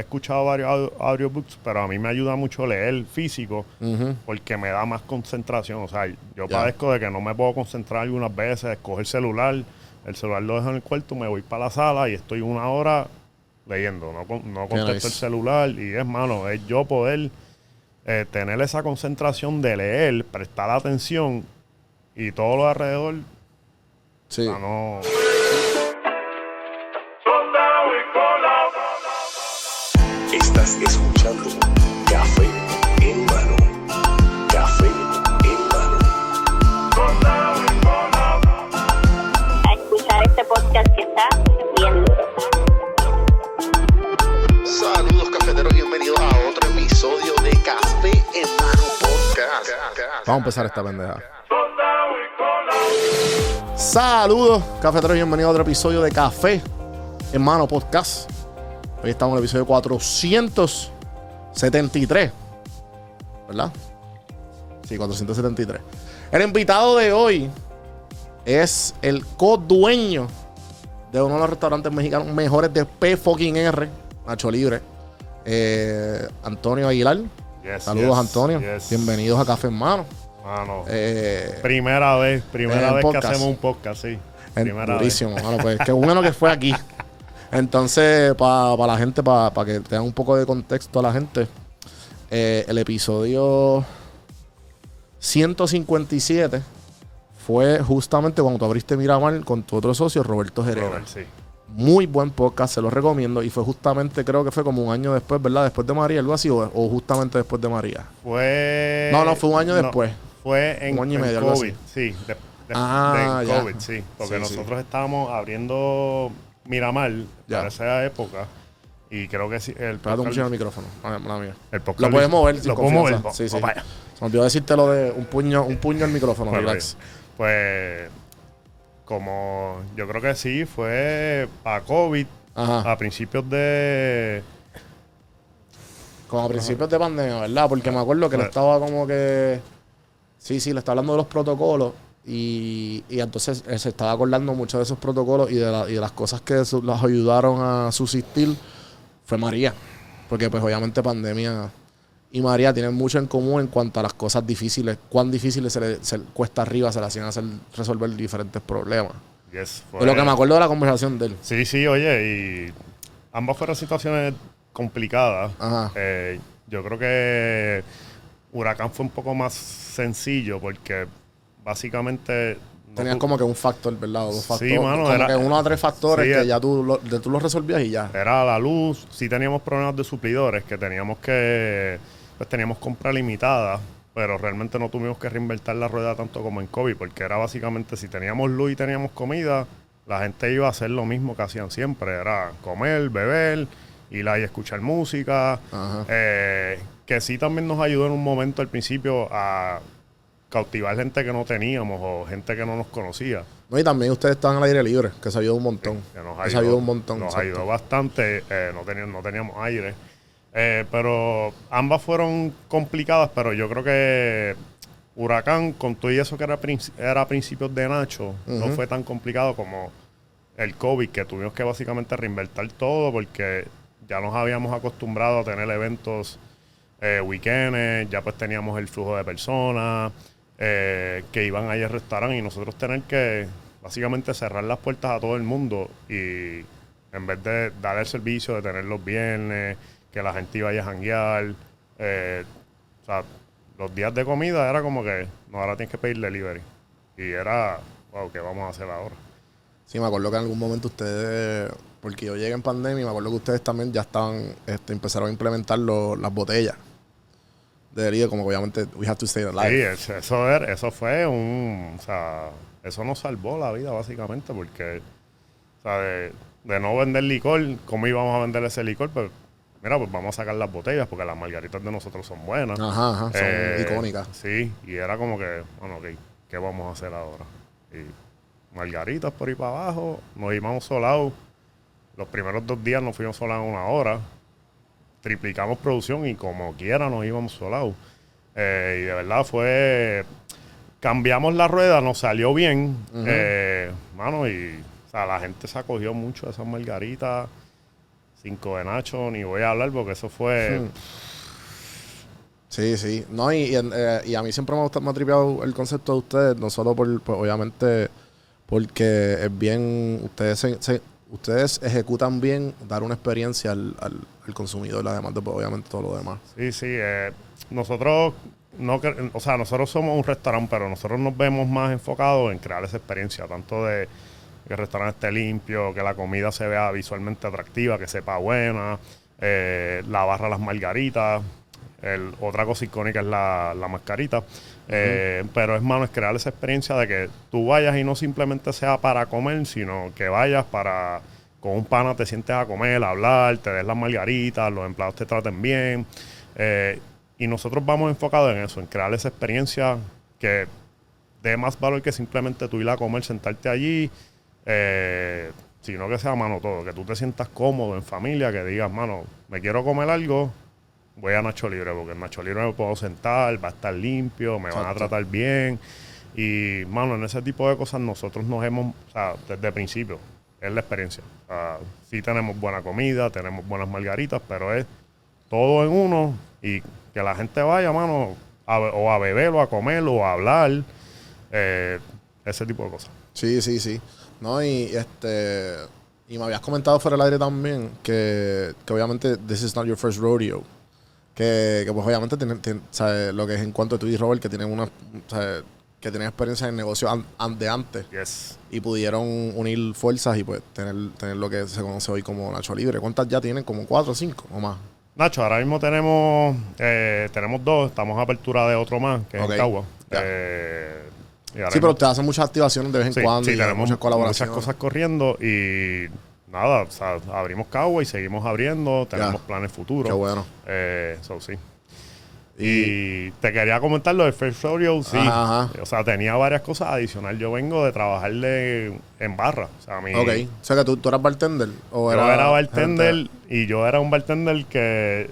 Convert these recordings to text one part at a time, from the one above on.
he escuchado varios audio- audiobooks, pero a mí me ayuda mucho leer físico porque me da más concentración. O sea, yo Ya. padezco de que no me puedo concentrar algunas veces, coger el celular, el celular lo dejo en el cuarto, me voy para la sala y estoy una hora leyendo, no, no contesto nice. el celular y es malo, es yo poder eh, tener esa concentración de leer, prestar atención y todo lo alrededor, Sí. o sea, no... Vamos a empezar esta pendeja. Saludos, cafeteros, bienvenidos a otro episodio de Café en Mano Podcast. Hoy estamos en el episodio 473. ¿Verdad? Sí, 473. El invitado de hoy es el co-dueño de uno de los restaurantes mexicanos mejores de P fucking R, Nacho Libre. Eh, Antonio Aguilar. Yes, Saludos, yes, Antonio. yes. Bienvenidos a Café en Mano. Mano, Eh, primera vez, primera vez podcast. que hacemos un podcast, sí. En- Primera durísimo, mano, pues qué bueno que fue aquí. Entonces, para la gente, para que tengan un poco de contexto a la gente, eh, el episodio 157 fue justamente cuando tú abriste Miramar con tu otro socio, Roberto vez. Herrera. Robert, sí. Muy buen podcast, se lo recomiendo. Y fue justamente, creo que fue como un año después, ¿verdad? Después de María, algo así, o, o justamente después de María. Fue. No, no, fue un año no, después. Fue en, Un año y medio, COVID, así. sí. De, de- Ah, de ya. COVID, sí. Porque Sí, sí. nosotros estábamos abriendo Miramar Ya. para esa época. Y creo que sí. El Espérate un el micrófono. Mía. el podcast Lo puedes mover sin Lo puedo mover. Sí, sí. Vaya. Se me olvidó decirte lo de un puño, un puño al micrófono, Pues, relax. Pues, como yo creo que sí, fue a COVID Ajá. a principios de. Como a principios de pandemia, ¿verdad? Porque me acuerdo que le estaba como que. Sí, sí, le estaba hablando de los protocolos. Y, y entonces él se estaba acordando mucho de esos protocolos y de, la- y de las cosas que su- los ayudaron a subsistir. Fue María. Porque, pues, obviamente, pandemia y María tienen mucho en común en cuanto a las cosas difíciles. Cuán difíciles se le se- cuesta arriba se le hacían hacer resolver diferentes problemas. Yes, De lo que me acuerdo de la conversación de él. Sí, sí, oye, y ambas fueron situaciones complicadas. Ajá. Eh, yo creo que Huracán fue un poco más sencillo porque básicamente... no Tenías como que un factor, ¿verdad? O dos Sí, factores. mano, como era- que uno a tres factores Sí, que eh. ya tú lo, tú los resolvías y ya. Era la luz, sí teníamos problemas de suplidores que teníamos que... Pues teníamos compra limitada, pero realmente no tuvimos que reinvertir la rueda tanto como en COVID porque era básicamente si teníamos luz y teníamos comida, la gente iba a hacer lo mismo que hacían siempre. Era comer, beber, ir ahí a escuchar música. Eh, que sí también nos ayudó en un momento al principio a cautivar gente que no teníamos o gente que no nos conocía. No, y también ustedes estaban al aire libre, que se ayudó un montón. Que nos Eso ayudó un montón. Nos exacto. ayudó bastante. eh, no, teníamos, no teníamos aire. Eh, pero ambas fueron complicadas, pero yo creo que Huracán, con todo y eso que era, era a principios de Nacho, no fue tan complicado como el COVID, que tuvimos que básicamente reinvertir todo porque ya nos habíamos acostumbrado a tener eventos eh, weekends, ya pues teníamos el flujo de personas eh, que iban ahí al restaurante y nosotros tener que básicamente cerrar las puertas a todo el mundo y en vez de dar el servicio de tener los viernes, que la gente iba a janguear, eh, o sea, los días de comida era como que, no, ahora tienes que pedir delivery. Y era, wow, ¿qué vamos a hacer ahora? Sí, me acuerdo que en algún momento ustedes, porque yo llegué en pandemia, me acuerdo que ustedes también ya estaban, este, empezaron a implementar lo- las botellas de delivery, como que obviamente we have to stay Sí, alive. es- eso, era- eso fue un, o sea, eso nos salvó la vida básicamente porque, o sea, de, de no vender licor, ¿cómo íbamos a vender ese licor? Pues, mira, pues vamos a sacar las botellas porque las margaritas de nosotros son buenas. Ajá, ajá, son Eh, icónicas. Sí, y era como que, bueno, ok, ¿qué vamos a hacer ahora? Y margaritas por ahí para abajo, nos íbamos solados. Los primeros dos días nos fuimos solados una hora. Triplicamos producción y como quiera nos íbamos solados. Eh, y de verdad fue. Cambiamos la rueda, nos salió bien. eh, mano, y o sea, la gente se acogió mucho de esas margaritas. Cinco de Nacho, ni voy a hablar porque eso fue... Hmm. Sí, sí. No, y, y, eh, y a mí siempre me ha, gustado- me ha tripeado el concepto de ustedes, no solo por, pues, obviamente, porque es bien, ustedes se- se- ustedes ejecutan bien dar una experiencia al, al, al consumidor, además de, pues, obviamente, todo lo demás. Sí, sí. eh, nosotros, no, o sea, nosotros somos un restaurante, pero nosotros nos vemos más enfocados en crear esa experiencia, tanto de que el restaurante esté limpio, que la comida se vea visualmente atractiva, que sepa buena, eh, la barra las margaritas, el, otra cosa icónica es la, la mascarita. Eh, Pero es malo es crear esa experiencia de que tú vayas y no simplemente sea para comer, sino que vayas para con un pana te sientes a comer, a hablar, te des las margaritas, los empleados te traten bien. Eh, y nosotros vamos enfocados en eso, en crear esa experiencia que dé más valor que simplemente tú ir a comer, sentarte allí, eh, sino que sea mano todo, que tú te sientas cómodo en familia, que digas, mano, me quiero comer algo, voy a Nacho Libre, porque en Nacho Libre me puedo sentar, va a estar limpio, me van a tratar bien. Y, mano, en ese tipo de cosas nosotros nos hemos, o sea, desde el principio, es la experiencia. O sea, sí tenemos buena comida, tenemos buenas margaritas, pero es todo en uno y que la gente vaya, mano, a o a beber o a comer o a hablar, eh, ese tipo de cosas. Sí, sí, sí. No, y este. Y me habías comentado fuera del aire también que, que obviamente this is not your first rodeo. Que, que pues obviamente tienen, lo que es en cuanto a tú y Robert, que tienen una que tienen experiencia en negocio an- an- de antes Yes. y pudieron unir fuerzas y pues tener, tener lo que se conoce hoy como Nacho Libre. ¿Cuántas ya tienen? ¿Como cuatro o cinco o más? Nacho, ahora mismo tenemos eh, tenemos dos, estamos a apertura de otro más, que es Ok, en Cagua. ya. Eh, Sí, pero te hacen muchas activaciones de vez en Sí, cuando sí, y tenemos muchas colaboraciones. muchas cosas corriendo y nada, o sea, abrimos Cagua y seguimos abriendo, tenemos Ya. planes futuros. Qué bueno. Eh, so, sí. Y te quería comentar lo de First Rodeo, sí. Ajá, ajá. O sea, tenía varias cosas adicionales. Yo vengo de trabajarle en barra. O sea, mi, Ok. O sea que tú, tú eras bartender. O yo era, era bartender gente- y yo era un bartender que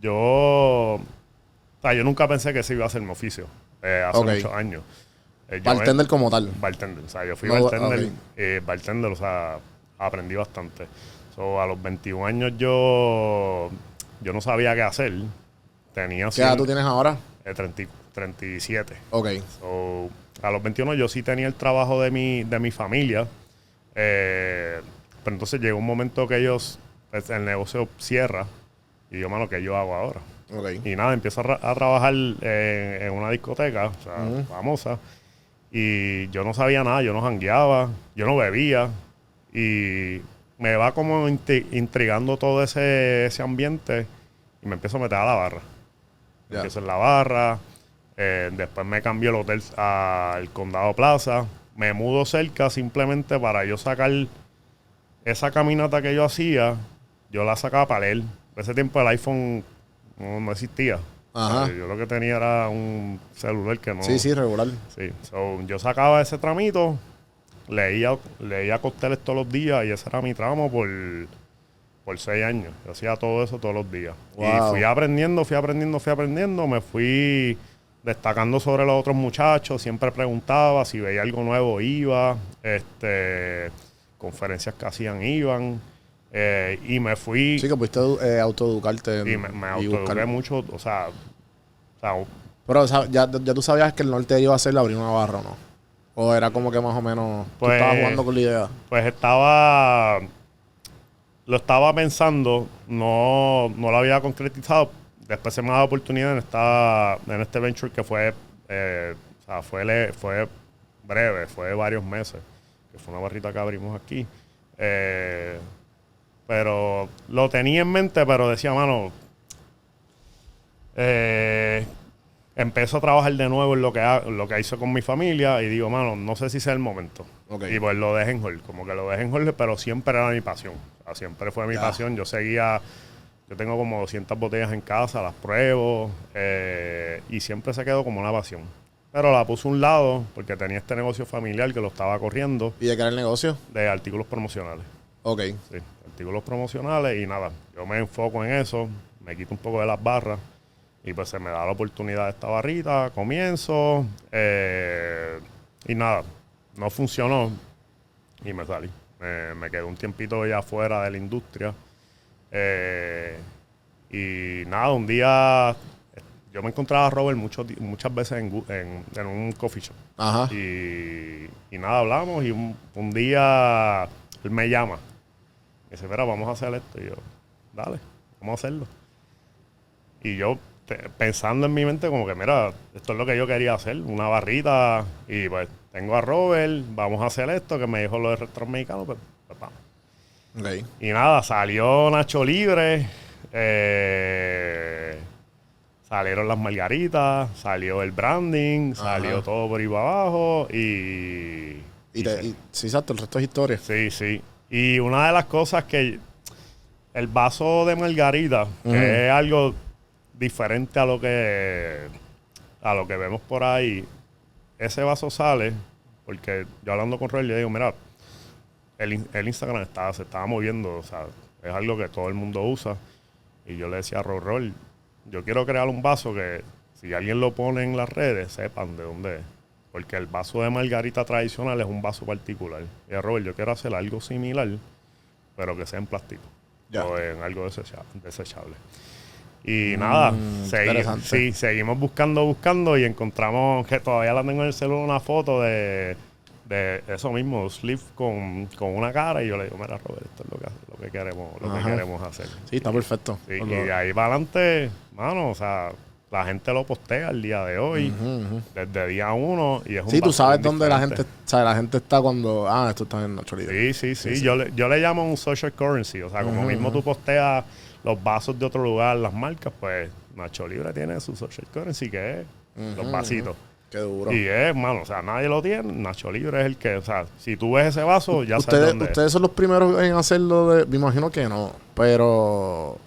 yo... O sea, yo nunca pensé que ese iba a ser mi oficio. eh, hace muchos años. Eh, yo Bartender como tal. bartender. O sea, yo fui No, bartender, ok. eh, bartender, o sea, aprendí bastante. So, a los 21 años yo, yo no sabía qué hacer. Tenía ¿Qué edad tú tienes ahora? eh, 30 37. Ok. So, a los 21 yo sí tenía el trabajo de mi, de mi familia. eh, pero entonces llegó un momento que ellos, pues, el negocio cierra. Y yo, mano, ¿qué yo hago ahora? Ok. Y nada, empiezo a, a trabajar eh, en una discoteca, o sea, Ujú. famosa. Y yo no sabía nada, yo no jangueaba, yo no bebía. Y me va como intrigando todo ese, ese ambiente. Y me empiezo a meter a la barra. Empiezo en la barra. eh, después me cambió el hotel al Condado Plaza. Me mudo cerca simplemente para yo sacar esa caminata que yo hacía. Yo la sacaba para. En ese tiempo el iPhone no, no existía. Ajá. O sea, Yo lo que tenía era un celular que no. Sí, sí, regular. Sí. So, yo sacaba ese tramito, leía, leía cócteles todos los días y ese era mi tramo por, por seis años. Yo hacía todo eso todos los días. Wow. Y fui aprendiendo, fui aprendiendo, fui aprendiendo. Me fui destacando sobre los otros muchachos. Siempre preguntaba si veía algo nuevo, iba. Este, conferencias que hacían, iban. Eh, y me fui Sí, que pudiste eh, autoeducarte. y me, me y autoeduqué buscar- mucho. O sea, o sea, Pero o sea, ya, ya tú sabías que el norte iba a ser abrir una barra no. O era como que más o menos. tú Pues- estabas jugando con la idea. Pues estaba. Lo estaba pensando, no, no lo había concretizado. Después se me ha dado oportunidad en, esta, en este venture que fue. eh, o sea, fue, fue breve, fue varios meses. Que fue una barrita que abrimos aquí. Eh, pero lo tenía en mente, pero decía, mano. Eh, empiezo a trabajar de nuevo en lo que, ha- lo que hice con mi familia y digo, mano, no sé si sea el momento. Y pues lo dejé en hold, como que lo dejé en hold, pero siempre era mi pasión. O sea, siempre fue mi pasión. Yo seguía, yo tengo como 200 botellas en casa, las pruebo eh, y siempre se quedó como una pasión. Pero la puse a un lado porque tenía este negocio familiar que lo estaba corriendo ¿Y de qué era el negocio? de artículos promocionales. Ok. Sí, artículos promocionales y nada, yo me enfoco en eso, me quito un poco de las barras y pues se me da la oportunidad de esta barrita, comienzo eh, y nada, no funcionó y me salí. Me, me quedé un tiempito ya fuera de la industria Eh, y nada, un día yo me encontraba a Robert muchos di- muchas veces en, gu- en- en un coffee shop. Ajá. Y, y nada, hablamos y un, un día él me llama. Me dice, mira, vamos a hacer esto. Y yo, dale, vamos a hacerlo. Y yo pensando en mi mente como que, mira, esto es lo que yo quería hacer, una barrita. Y pues tengo a Robert, vamos a hacer esto, que me dijo lo de restaurante mexicano, pues, pues vamos. Y nada, salió Nacho Libre, eh, salieron las margaritas, salió el branding, salió todo por ahí para abajo y... Y, te, y- sí, exacto, el resto es historia. Sí, sí. Y una de las cosas que el vaso de margarita, que es algo diferente a lo que a lo que vemos por ahí, ese vaso sale porque yo hablando con Roy le digo, mira, el, el Instagram estaba, se estaba moviendo, o sea, es algo que todo el mundo usa. Y yo le decía a Roy, yo quiero crear un vaso que si alguien lo pone en las redes, sepan de dónde es. Porque el vaso de margarita tradicional es un vaso particular. Y a Robert, yo quiero hacer algo similar, pero que sea en plástico. Ya. O en algo desecha- desechable. Y nada, segui- interesante. sí, seguimos buscando, buscando y encontramos que todavía la tengo en el celular una foto de, de eso mismo, Sleeve con, con una cara. Y yo le digo, mira, Robert, esto es lo que, lo que, queremos, lo que queremos hacer. Sí, está perfecto. Sí, y de ahí para adelante, mano, o sea, la gente lo postea el día de hoy, desde día uno. Y es un Sí, tú sabes dónde la gente, o sea, la gente está cuando, ah, esto está en Nacho Libre. Sí, sí, sí. Yo, le, yo le llamo un social currency. O sea, como mismo tú posteas los vasos de otro lugar, las marcas, pues Nacho Libre tiene su social currency, que es los vasitos. Qué duro. Y es, mano, o sea, nadie lo tiene. Nacho Libre es el que, o sea, si tú ves ese vaso, ya sabes ustedes, dónde es. ustedes son los primeros en hacerlo de, me imagino que no, pero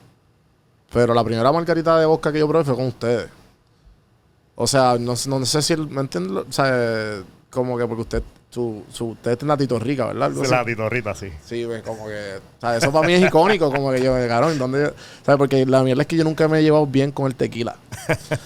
pero la primera margarita de vodka que yo probé fue con ustedes. O sea, no, sé- no sé si, el- ¿me entiendes? O sea, como que porque usted, su, su, usted es ¿verdad? Algo la titorrita, sí. Sí, pues, como que, o sea, eso para mí es icónico, como que yo, cabrón, ¿dónde? ¿Sabes? Porque la mierda es que yo nunca me he llevado bien con el tequila.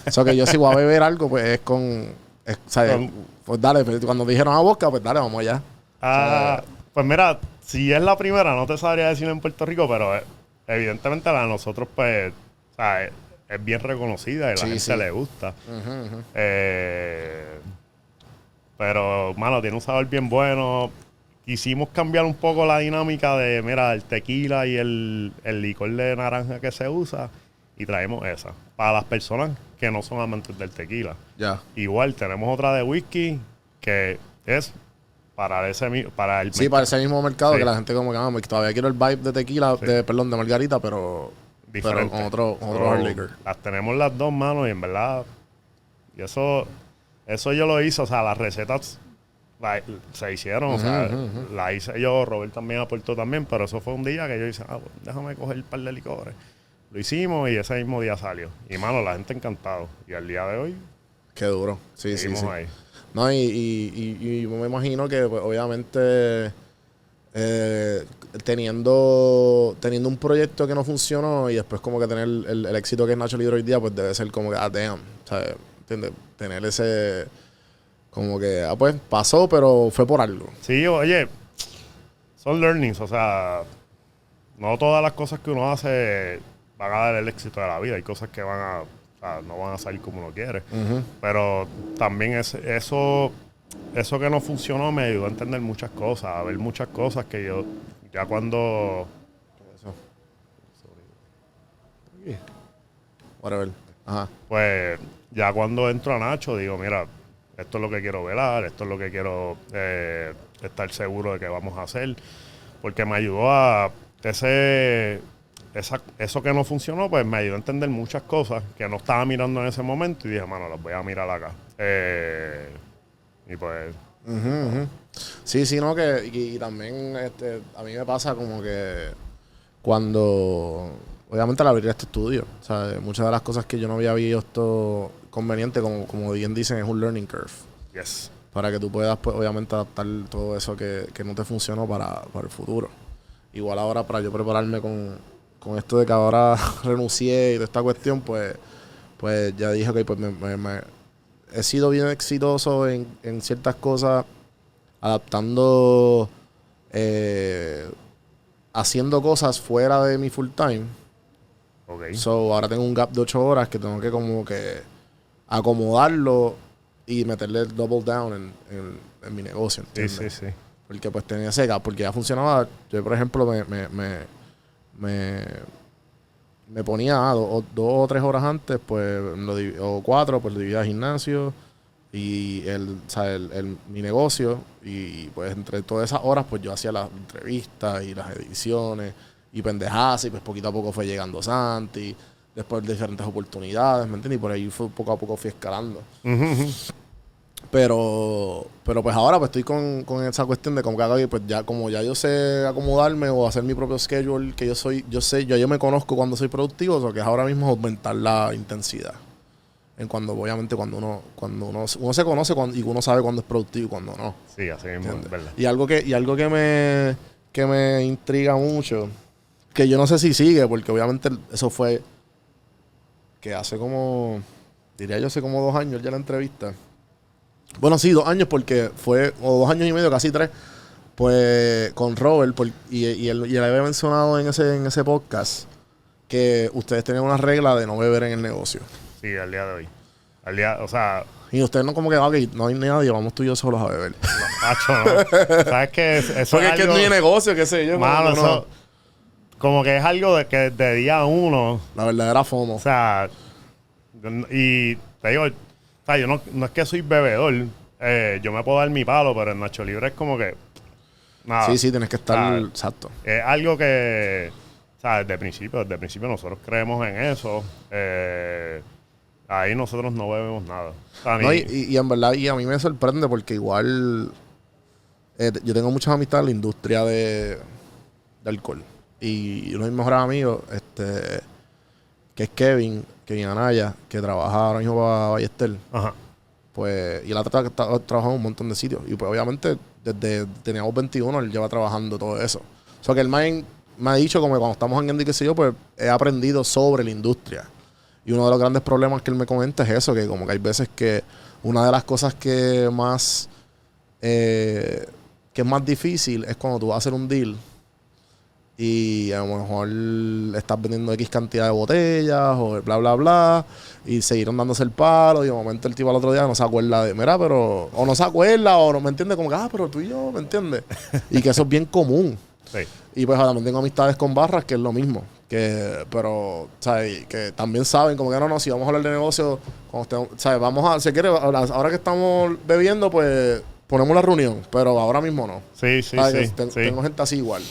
o sea, que yo si voy a beber algo, pues es con, es, ¿sabes? Con- Pues dale, pero cuando dijeron a vodka, pues dale, vamos allá. Ah, pues mira, si es la primera, no te sabría decir en Puerto Rico, pero eh, evidentemente la de nosotros, pues, o sea, es, es bien reconocida y a la Sí, gente sí. le gusta. Eh, pero, mano, tiene un sabor bien bueno. Quisimos cambiar un poco la dinámica de, mira, el tequila y el, el licor de naranja que se usa y traemos esa. Para las personas que no son amantes del tequila. Ya. Igual tenemos otra de whisky que es para ese para el Sí, para ese mismo mercado Sí. que la gente como que, ah, todavía quiero el vibe de tequila, de, perdón, de margarita, pero, pero diferente. con otro, con otro So, hard liquor. Las tenemos las dos manos y en verdad y eso eso yo lo hice, o sea, las recetas la- se hicieron, o sea, la hice yo, Robert también aportó también, pero eso fue un día que yo hice, ah, pues, déjame coger un par de licores. Lo hicimos y ese mismo día salió. Y mano, la gente encantado. Y al día de hoy Qué duro. Sí, sí. ahí. No, y, y, y- y me imagino que pues, obviamente eh, teniendo, teniendo un proyecto que no funcionó y después como que tener el, el éxito que es Nacho Libre hoy día, pues debe ser como que, ah, damn, ¿sabes? ¿Entiendes? Tener ese, como que, ah, pues pasó, pero fue por algo. Sí, oye, son learnings, o sea, no todas las cosas que uno hace van a dar el éxito de la vida. Hay cosas que van a, o sea, no van a salir como uno quiere. Pero también es, eso, eso que no funcionó me ayudó a entender muchas cosas, a ver muchas cosas que yo, ya cuando, Whatever. Ajá. pues, ya cuando entro a Nacho, digo, mira, esto es lo que quiero velar, esto es lo que quiero eh, estar seguro de que vamos a hacer. Porque me ayudó a ese, esa- eso que no funcionó, pues me ayudó a entender muchas cosas que no estaba mirando en ese momento y dije, mano, las voy a mirar acá. Eh, y pues. Sí, sí, no, que y, y también este, a mí me pasa como que cuando, obviamente al abrir este estudio, sea, muchas de las cosas que yo no había visto conveniente, como, como bien dicen, es un learning curve. yes. Para que tú puedas, pues, obviamente, adaptar todo eso que, que no te funcionó para, para el futuro. Igual ahora, para yo prepararme con, con esto de que ahora renuncié y de esta cuestión, pues, pues ya dije que pues me, me- me- he sido bien exitoso en, en ciertas cosas, adaptando, eh, haciendo cosas fuera de mi full time. Ok. So, ahora tengo un gap de 8 horas que tengo que como que acomodarlo y meterle el double down en, en- en mi negocio. Sí, sí, sí. Porque pues tenía ese gap, porque ya funcionaba. Yo, por ejemplo, me, me, me, me, me ponía ah, dos o tres horas antes, pues, lo o cuatro, pues lo dividía gimnasio y el, o sea, el, el- mi negocio. Y pues entre todas esas horas, pues yo hacía las entrevistas y las ediciones y pendejadas. Y pues poquito a poco fue llegando Santi, después diferentes oportunidades, ¿me entiendes? Y por ahí fue poco a poco fui escalando. Ujú. Pero, pero pues ahora pues estoy con, con esa cuestión de como que hago, pues ya como ya yo sé acomodarme o hacer mi propio schedule, que yo soy, yo sé, yo, yo me conozco cuando soy productivo, o que es ahora mismo aumentar la intensidad. En cuando, obviamente, cuando uno, cuando uno, uno se conoce cuando, y uno sabe cuándo es productivo y cuándo no. Sí, así mismo, ¿entiendes? es verdad. Y algo que, y algo que me, que me intriga mucho, que yo no sé si sigue, porque obviamente eso fue que hace como, diría yo, hace como dos años ya la entrevista. Bueno, sí, dos años porque fue, o dos años y medio, casi tres, pues con Robert, por- y, y él, y él había mencionado en ese, en ese podcast que ustedes tenían una regla de no beber en el negocio. Sí, al día de hoy. Al día, o sea, Y ustedes no como que, ok, no hay nadie, vamos tú y yo solos a beber. macho, no. ¿Sabes qué? Eso es Porque es que algo- no hay negocio, qué sé yo. Como que no- eso- como que es algo de que de día uno, La verdadera FOMO. o sea, y te digo, sea, yo no, no es que soy bebedor, eh, yo me puedo dar mi palo, pero en Nacho Libre es como que, nada. sí, sí, tienes que estar. Exacto. Es algo que, o sea, desde el principio, desde el principio nosotros creemos en eso. eh, ahí nosotros no bebemos nada. O sea, No, ni- y, y- y en verdad, y a mí me sorprende porque igual. eh, yo tengo muchas amistades en la industria de, de alcohol. Y uno de mis mejores amigos, este. Que es Kevin, Kevin Anaya, que trabaja ahora mismo para Ballester. Ajá. Pues, y él ha tra- tra- trabajado en un montón de sitios. Y pues, obviamente, desde teníamos 21, él lleva trabajando todo eso. O sea, que él me, ha- me ha dicho, como que cuando estamos en y qué sé yo, pues he aprendido sobre la industria. Y uno de los grandes problemas que él me comenta es eso, que como que hay veces que una de las cosas que más, eh, que es más difícil es cuando tú vas a hacer un deal y a lo mejor estás vendiendo X cantidad de botellas o bla, bla, bla, y siguieron dándose el palo, y de momento el tipo al otro día no se acuerda de, mira, pero, o no se acuerda, o no me entiende, como que, ah, pero tú y yo, ¿me entiendes? y que eso es bien común. Sí. Y pues también tengo amistades con barras que es lo mismo. Que, pero, ¿sabes? Que también saben, como que no, no, si vamos a hablar de negocio, cuando estemos- ¿sabes? Vamos a, si quiere, ahora que estamos bebiendo, pues ponemos la reunión, pero ahora mismo no. Sí, sí, ¿Sabes? sí, ten- sí. Tengo gente así igual.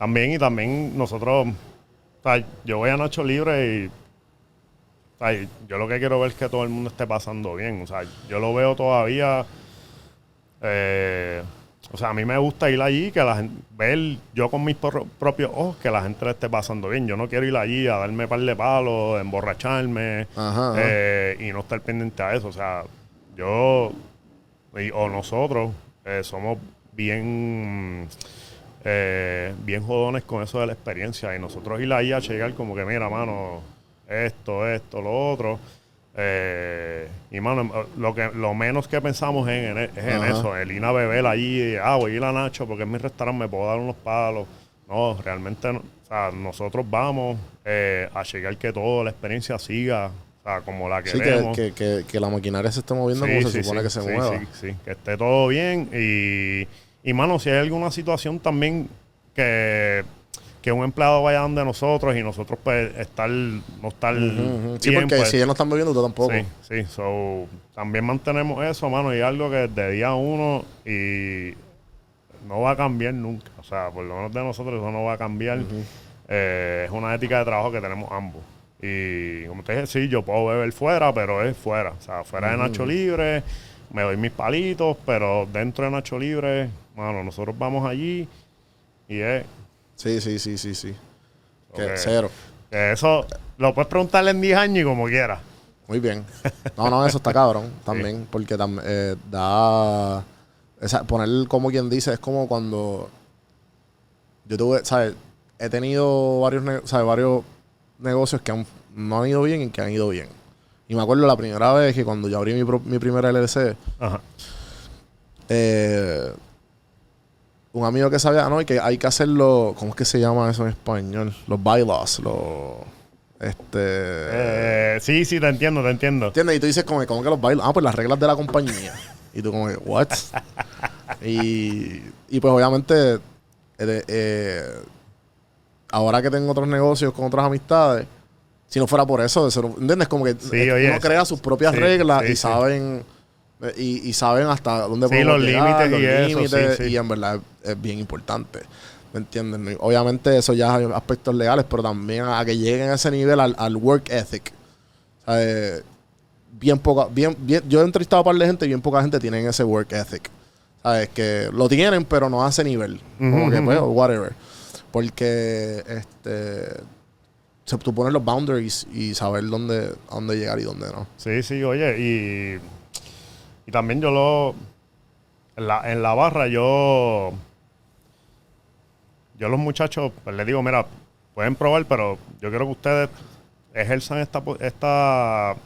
También y también nosotros, o sea, yo voy a Nacho Libre y o sea, yo lo que quiero ver es que todo el mundo esté pasando bien. O sea, yo lo veo todavía. eh, o sea, a mí me gusta ir allí, que la gente, ver yo con mis pro- propios ojos que la gente le esté pasando bien. Yo no quiero ir allí a darme par de palos, emborracharme Ajá, ajá. eh, y no estar pendiente a eso. O sea, yo y- o nosotros eh, somos bien eh, bien jodones con eso de la experiencia y nosotros ir ahí a llegar como que mira mano esto esto lo otro eh, y mano lo que lo menos que pensamos en, en- es en eso el ir a beber allí ah voy a ir a Nacho porque es mi restaurante me puedo dar unos palos no realmente no. o sea nosotros vamos eh, a llegar que toda la experiencia siga o sea como la Sí, que, queremos que, que, que la maquinaria se esté moviendo como se supone que se sí, mueva. Sí, sí, que esté todo bien. Y, y, mano, si hay alguna situación también que, que un empleado vaya donde nosotros y nosotros pues estar, no estar ujú. Sí, bien, porque pues, si ellos no están bebiendo, tú tampoco. Sí, sí. So, también mantenemos eso, mano, y algo que de día uno y no va a cambiar nunca. O sea, por lo menos de nosotros eso no va a cambiar. Eh, es una ética de trabajo que tenemos ambos. Y como te dije, sí, yo puedo beber fuera, pero es fuera. O sea, fuera de Nacho Libre, me doy mis palitos, pero dentro de Nacho Libre, mano, nosotros vamos allí y es Sí, sí, sí, sí, sí. Que cero. que eso lo puedes preguntarle en 10 años y como quieras. Muy bien. No, no, eso está cabrón también, porque tam- eh, da... esa- poner como quien dice, es como cuando yo tuve, ¿sabes? He tenido varios, ¿sabes? varios negocios que han- no han ido bien y que han ido bien. Y me acuerdo la primera vez que cuando yo abrí mi, pro- mi primera LLC, Ajá. eh, un amigo que sabía, no, y que hay que hacerlo, ¿cómo es que se llama eso en español? Los bylaws, los, este... Eh, sí, sí, te entiendo, te entiendo. ¿Entiendes? Y tú dices como, como que los bylaws, ah, pues las reglas de la compañía. Y tú como que, what? y, y pues obviamente, eh, eh, ahora que tengo otros negocios con otras amistades, si no fuera por eso, ¿entiendes? Como que Sí, eh, oye, uno crea sus propias sí, reglas sí, y saben... eh, Y, y saben hasta dónde Sí, los límites y eso, límites, y en verdad es, es bien importante. ¿Me entiendes? No- Obviamente eso ya hay aspectos legales, pero también a que lleguen a ese nivel al, al work ethic. O sea, eh, bien poca, bien, bien, yo he entrevistado a un par de gente y bien poca gente tiene ese work ethic. ¿Sabes? Que lo tienen, pero no a ese nivel. Como Ujú, que, pues, whatever. Porque, este... Se, tú pones los boundaries y saber dónde, dónde llegar y dónde no. Sí, sí, oye, y, y también yo lo. En la, en la barra, yo. Yo los muchachos, pues les digo, mira, pueden probar, pero yo quiero que ustedes ejerzan esta, esta,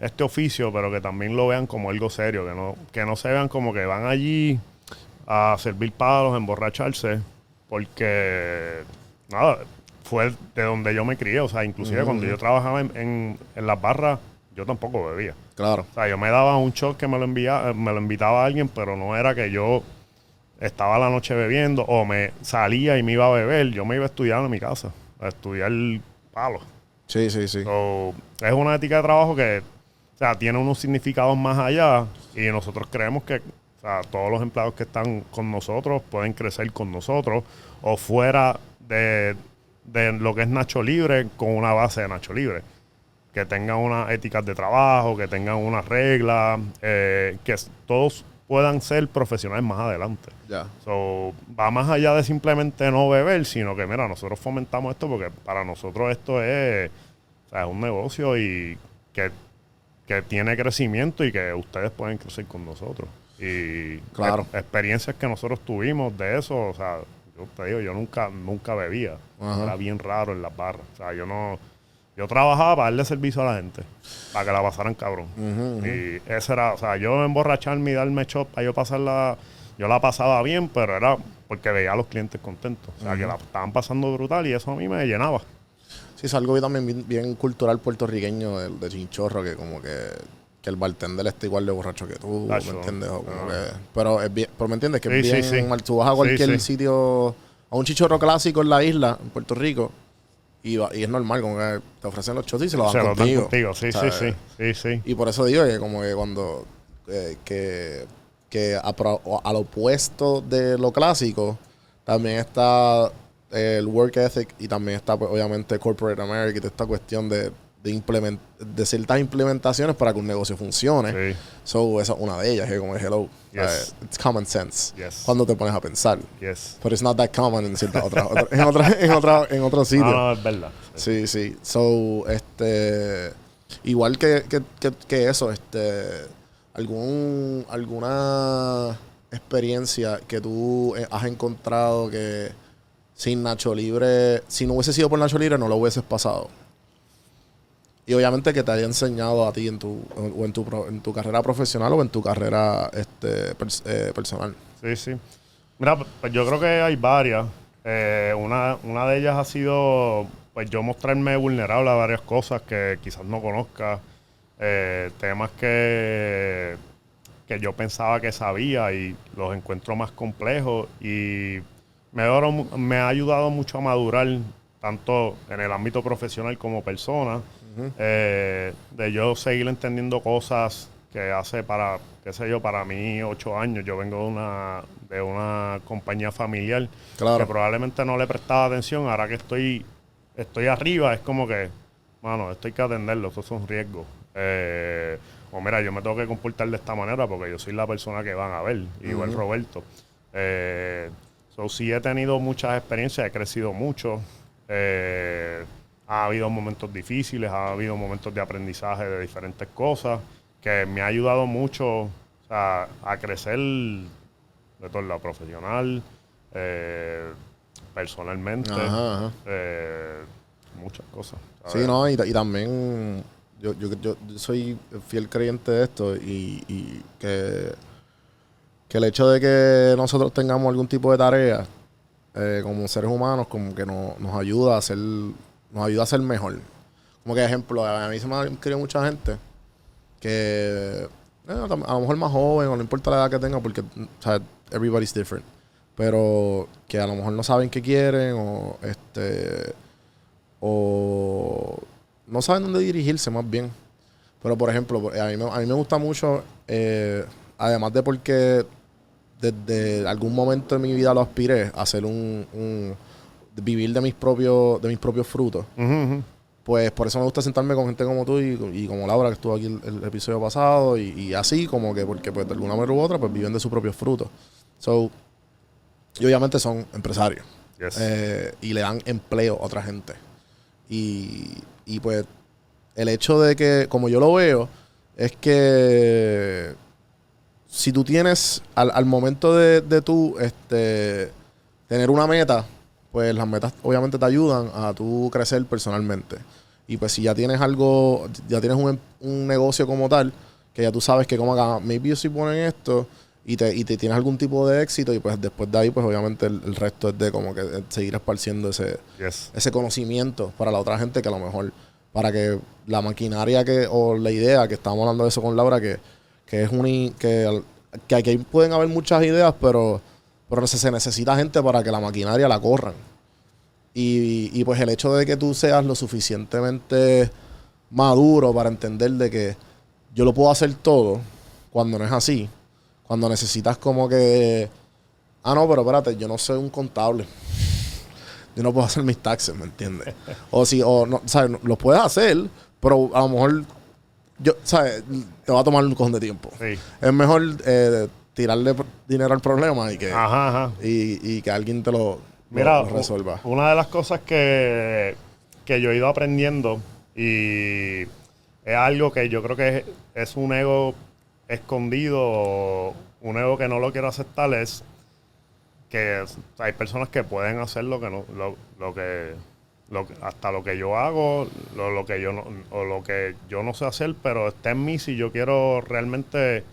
este oficio, pero que también lo vean como algo serio, que no, que no se vean como que van allí a servir palos, a emborracharse, porque nada, fue de donde yo me crié, o sea, inclusive cuando yo trabajaba en, en, en las barras, yo tampoco bebía. Claro. O sea, yo me daba un shot que me lo envía, me lo invitaba a alguien, pero no era que yo estaba la noche bebiendo o me salía y me iba a beber. Yo me iba a estudiar en mi casa, a estudiar palo. Sí, sí, sí. So, es una ética de trabajo que o sea, tiene unos significados más allá y nosotros creemos que o sea, todos los empleados que están con nosotros pueden crecer con nosotros o fuera de, de lo que es Nacho Libre con una base de Nacho Libre. Que tengan unas éticas de trabajo, que tengan unas reglas, eh, que todos puedan ser profesionales más adelante. Ya. So, va más allá de simplemente no beber, sino que, mira, nosotros fomentamos esto porque para nosotros esto es, o sea, es un negocio y que, que tiene crecimiento y que ustedes pueden crecer con nosotros. Y Claro. ex- experiencias que nosotros tuvimos de eso, o sea, yo te digo, yo nunca, nunca bebía. Ajá. Era bien raro en las barras. O sea, yo no... Yo trabajaba para darle servicio a la gente, para que la pasaran cabrón. Y ese era, o sea, yo emborracharme y darme shot para yo pasarla, yo la pasaba bien, pero era porque veía a los clientes contentos. O sea, que la estaban pasando brutal y eso a mí me llenaba. Sí, es algo también bien, bien cultural puertorriqueño de, de chinchorro, que como que, que el bartender está igual de borracho que tú. ¿me entiendes? O como Ah. que- pero es bien, pero me entiendes que es bien sí. Tú vas a cualquier sitio, a un chichorro clásico en la isla, en Puerto Rico, y, es normal, como que te ofrecen los shots y se los Se dan contigo. sí, sí, ¿sabes? sí, sí, sí. Y por eso digo que como que cuando eh, que, que a al opuesto de lo clásico también está el work ethic y también está pues, obviamente corporate America y toda esta cuestión de de, implement- de ciertas implementaciones para que un negocio funcione. Sí, So, esa es una de ellas, que como hello, Yes. eh, it's common sense. Yes. Cuando te pones a pensar. yes. Pero it's not that common en ciertas otras, otras- en otra, en otra, en otro sitio. No, no, es verdad. Sí. Sí, sí. So, este. Igual que, que, que, que eso, este. Algún, alguna experiencia que tú eh, has encontrado que sin Nacho Libre, si no hubiese sido por Nacho Libre, no lo hubieses pasado. Y obviamente que te haya enseñado a ti en tu, o en tu, en tu carrera profesional o en tu carrera este, eh, personal. Sí, sí. Mira, pues yo creo que hay varias. Eh, una, una de ellas ha sido, pues yo mostrarme vulnerable a varias cosas que quizás no conozca. Eh, temas que, que yo pensaba que sabía y los encuentro más complejos. Y me, me ha ayudado mucho a madurar, tanto en el ámbito profesional como persona. Eh, de yo seguir entendiendo cosas que hace para, qué sé yo, para mí ocho años. Yo vengo de una, de una compañía familiar Claro. que probablemente no le prestaba atención. Ahora que estoy, estoy arriba, es como que, bueno, esto hay que atenderlo, estos son riesgos. Eh, o mira, yo me tengo que comportar de esta manera porque yo soy la persona que van a ver, igual Roberto. Eh, so, sí he tenido muchas experiencias, he crecido mucho. Eh, ha habido momentos difíciles, ha habido momentos de aprendizaje de diferentes cosas que me ha ayudado mucho o sea, a crecer de todo lado profesional, eh, personalmente, Ajá, ajá. eh, muchas cosas. Sí, no, y, y también yo, yo, yo soy fiel creyente de esto y, y que que el hecho de que nosotros tengamos algún tipo de tarea eh, como seres humanos, como que no- nos ayuda a ser, nos ayuda a ser mejor. Como que ejemplo, a mí se me ha querido mucha gente que eh, a lo mejor más joven o no importa la edad que tenga porque o sea, everybody's different. Pero que a lo mejor no saben qué quieren o este o no saben dónde dirigirse más bien. Pero por ejemplo, a mí a mí me gusta mucho, eh, además de porque desde algún momento de mi vida lo aspiré a hacer un, vivir de mis propios de mis propios frutos. Pues por eso me gusta sentarme con gente como tú y, y como Laura que estuvo aquí el, el episodio pasado y, y así como que porque pues de alguna manera u otra pues viven de sus propios frutos. So, y obviamente son empresarios Yes. eh, y le dan empleo a otra gente. Y, y pues el hecho de que, como yo lo veo, es que si tú tienes al, al momento de, de tú este, tener una meta, pues las metas obviamente te ayudan a tú crecer personalmente. Y pues si ya tienes algo, ya tienes un, em- un negocio como tal, que ya tú sabes que como acá, maybe sí ponen esto y te, y te tienes algún tipo de éxito y pues después de ahí pues obviamente el, el resto es de como que eh, seguir esparciendo ese, Yes. ese conocimiento para la otra gente que a lo mejor para que la maquinaria que o la idea que estábamos hablando de eso con Laura que, que es un que, que aquí pueden haber muchas ideas pero pero se, se necesita gente para que la maquinaria la corran y, y pues el hecho de que tú seas lo suficientemente maduro para entender de que yo lo puedo hacer todo cuando no es así cuando necesitas como que ah no pero espérate yo no soy un contable yo no puedo hacer mis taxes, ¿me entiendes? O si, o no, ¿sabes? Los puedes hacer, pero a lo mejor, yo, ¿sabes? Te va a tomar un cojón de tiempo. Sí. Es mejor eh, tirarle dinero al problema y que, Ajá, ajá. y, y que alguien te lo, Mira, lo resuelva. una de las cosas que, que yo he ido aprendiendo y es algo que yo creo que es, es un ego escondido, un ego que no lo quiero aceptar es que hay personas que pueden hacer lo que no, lo, lo que, lo que- hasta lo que yo hago, lo, lo que yo no, o lo que yo no sé hacer, pero está en mí si yo quiero realmente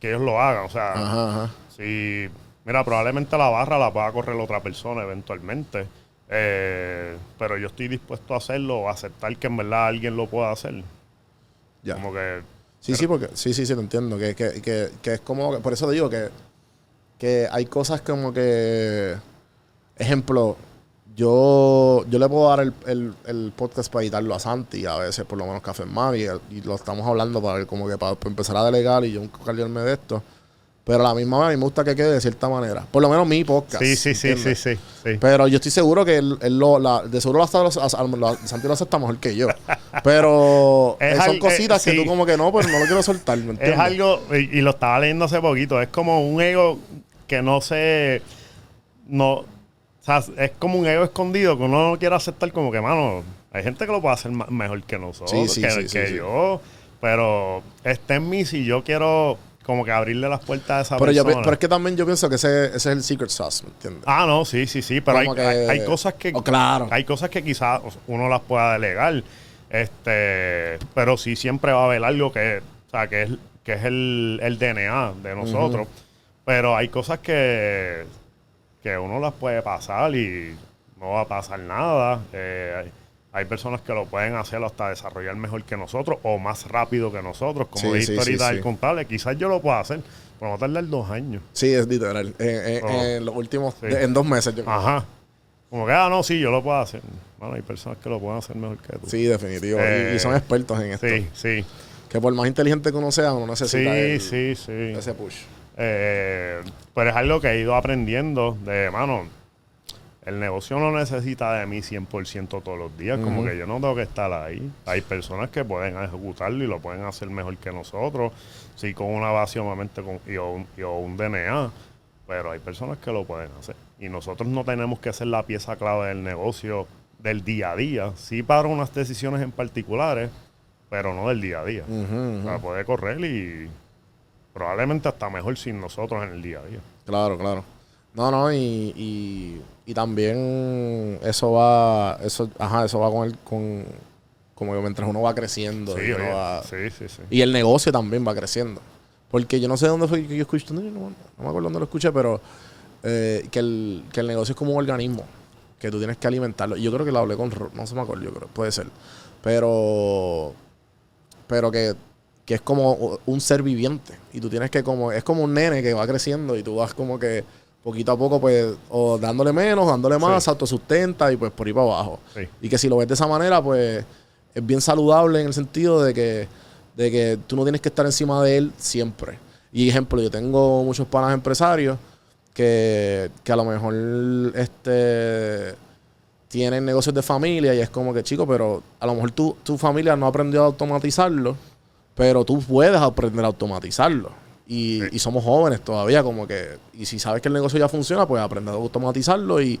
que ellos lo hagan. O sea, Ajá, ajá. Sí, mira, probablemente la barra la pueda correr otra persona eventualmente. eh, pero yo estoy dispuesto a hacerlo o a aceptar que en verdad alguien lo pueda hacer. Ya. Como que. Sí, sí, porque sí, sí, sí, te entiendo. Que, que, que, que es como, por eso te digo que, que hay cosas como que, ejemplo, yo, yo le puedo dar el, el, el podcast para editarlo a Santi, a veces por lo menos Café Mami, y, y lo estamos hablando para como que para, para empezar a delegar y yo cargarme de esto. Pero a la misma vez a mí me gusta que quede de cierta manera. Por lo menos mi podcast. Sí, sí, sí, sí, sí, sí. Pero yo estoy seguro que él, él lo, la, de seguro lo lo Santi lo acepta mejor que yo. Pero Es eh, son al- cositas eh, que tú como que no, pero no lo quiero soltar, ¿me entiendes? Es algo, y, y lo estaba leyendo hace poquito, es como un ego que no se. No. O sea, es como un ego escondido que uno no quiere aceptar, como que, mano, hay gente que lo puede hacer mejor que nosotros, Sí, sí, que, sí, que yo. Pero está en mí si yo quiero, como que abrirle las puertas a esa Pero, yo, persona. pero es que también yo pienso que ese, ese es el secret sauce, ¿me entiendes? Ah, no, sí, sí, sí, pero hay, que- hay- hay cosas que Oh, claro. hay cosas que quizás uno las pueda delegar, este, pero sí siempre va a haber algo que, o sea, que es, que es el, el DNA de nosotros, pero hay cosas que, que uno las puede pasar y no va a pasar nada. eh, hay, personas que lo pueden hacer hasta desarrollar mejor que nosotros o más rápido que nosotros, como Sí, dijiste sí, del contable. Quizás yo lo pueda hacer, pero va a tardar dos años. Sí, es literal. En, en- Oh. en los últimos, de- en dos meses yo creo. Ajá. Como que, ah, no, sí, yo lo puedo hacer. Bueno, hay personas que lo pueden hacer mejor que tú. Sí, definitivo. Eh, y, y son expertos en esto. Sí, sí. Que por más inteligente que uno sea, uno necesita Sí, el- sí, sí. ese push. Eh, pero es algo que he ido aprendiendo de, mano, el negocio no necesita de mí 100% todos los días. Como que yo no tengo que estar ahí. Hay personas que pueden ejecutarlo y lo pueden hacer mejor que nosotros. Sí, con una base, obviamente, con, y, o un, y o un DNA. Pero hay personas que lo pueden hacer. Y nosotros no tenemos que ser la pieza clave del negocio del día a día. Sí para unas decisiones en particulares, pero no del día a día. O sea, puede correr y probablemente hasta mejor sin nosotros en el día a día. Claro, claro. No, no, y, y, y también eso va, eso, ajá, eso va con el, con, como que mientras uno va creciendo Sí, y, oye, va- sí, sí, sí. y el negocio también va creciendo. Porque yo no sé dónde fue que yo escuché, no, no- no me acuerdo dónde lo escuché, pero eh, que, el, que el negocio es como un organismo, que tú tienes que alimentarlo. Yo creo que lo hablé con, no se me acuerdo, yo creo, puede ser. Pero, pero que, que es como un ser viviente. Y tú tienes que como, es como un nene que va creciendo y tú vas como que poquito a poco, pues, o dándole menos, dándole más, Sí. autosustenta y pues por ahí para abajo. Sí. Y que si lo ves de esa manera, pues es bien saludable en el sentido de que, de que tú no tienes que estar encima de él siempre. Y ejemplo, yo tengo muchos panas empresarios que, que a lo mejor este tienen negocios de familia y es como que, chico, pero a lo mejor tu, tu familia no aprendió a automatizarlo, pero tú puedes aprender a automatizarlo. Y, Sí. y somos jóvenes todavía, como que, y si sabes que el negocio ya funciona, pues aprender a automatizarlo y,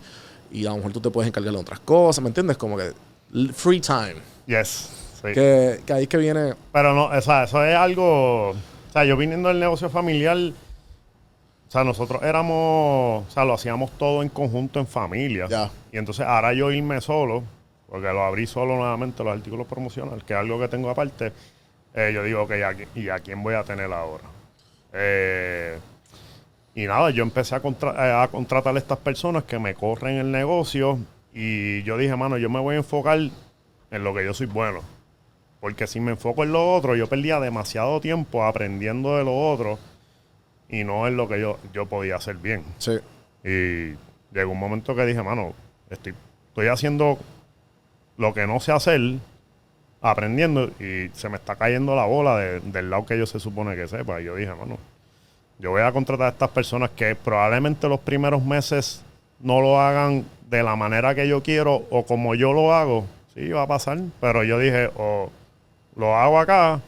y a lo mejor tú te puedes encargar de otras cosas, ¿me entiendes? Como que free time. Yes. Sí. Que, que ahí es que viene. Pero no, o sea, eso es algo. O sea, yo viniendo del negocio familiar. O sea, nosotros éramos. O sea, lo hacíamos todo en conjunto, en familia. Ya. Y entonces ahora yo irme solo, porque lo abrí solo nuevamente, los artículos promocionales, que es algo que tengo aparte. Eh, yo digo, ok, ¿a qui- ¿y a quién voy a tener ahora? Eh, y nada, yo empecé a, contra- eh, a contratar a estas personas que me corren el negocio. Y yo dije, mano, yo me voy a enfocar en lo que yo soy bueno. Porque si me enfoco en lo otro, yo perdía demasiado tiempo aprendiendo de lo otro y no en lo que yo, yo podía hacer bien. Sí. Y llegó un momento que dije, mano, estoy, estoy haciendo lo que no sé hacer, aprendiendo, y se me está cayendo la bola de- del lado que yo se supone que sepa. Y yo dije, mano, yo voy a contratar a estas personas que probablemente los primeros meses no lo hagan de la manera que yo quiero o como yo lo hago. Sí, va a pasar. Pero yo dije, o lo hago acá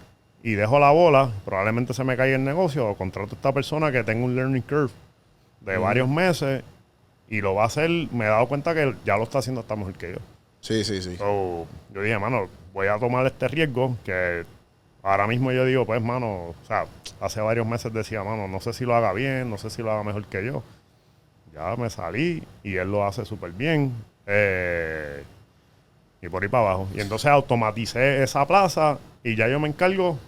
y dejo la bola, probablemente se me caiga el negocio, o contrato a esta persona que tenga un learning curve de varios meses y lo va a hacer. Me he dado cuenta que ya lo está haciendo hasta mejor que yo. Sí, sí, sí. So, yo dije, mano, voy a tomar este riesgo que ahora mismo yo digo, pues, mano, o sea, hace varios meses decía, mano, no sé si lo haga bien, no sé si lo haga mejor que yo. Ya me salí y él lo hace súper bien. eh, y por ahí para abajo. Y entonces automaticé esa plaza y ya yo me encargo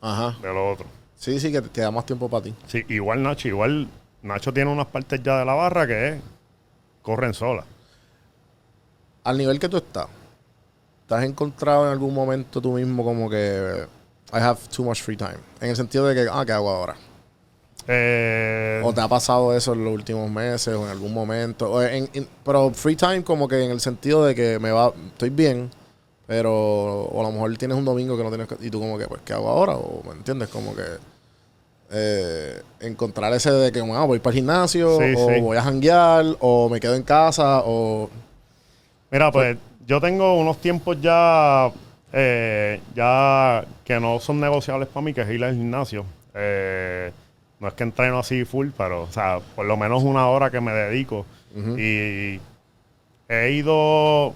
Ajá. de lo otro. Sí, sí, que te, te da más tiempo para ti. Sí, igual Nacho, igual Nacho tiene unas partes ya de la barra que corren solas. Al nivel que tú estás, ¿te has encontrado en algún momento tú mismo como que I have too much free time? En el sentido de que, ah, ¿qué hago ahora? Eh, ¿O te ha pasado eso en los últimos meses o en algún momento? O en- en- pero free time como que en el sentido de que me va, estoy bien, pero o a lo mejor tienes un domingo que no tienes y tú como que, pues, ¿qué hago ahora? O, ¿me entiendes? Como que eh, encontrar ese de que, bueno, voy para el gimnasio Sí, o sí. voy a janguear o me quedo en casa o... Mira, pues yo tengo unos tiempos ya, eh, ya que no son negociables para mí, que es ir al gimnasio. Eh, no es que entreno así full, pero, o sea, por lo menos una hora que me dedico. Y he ido,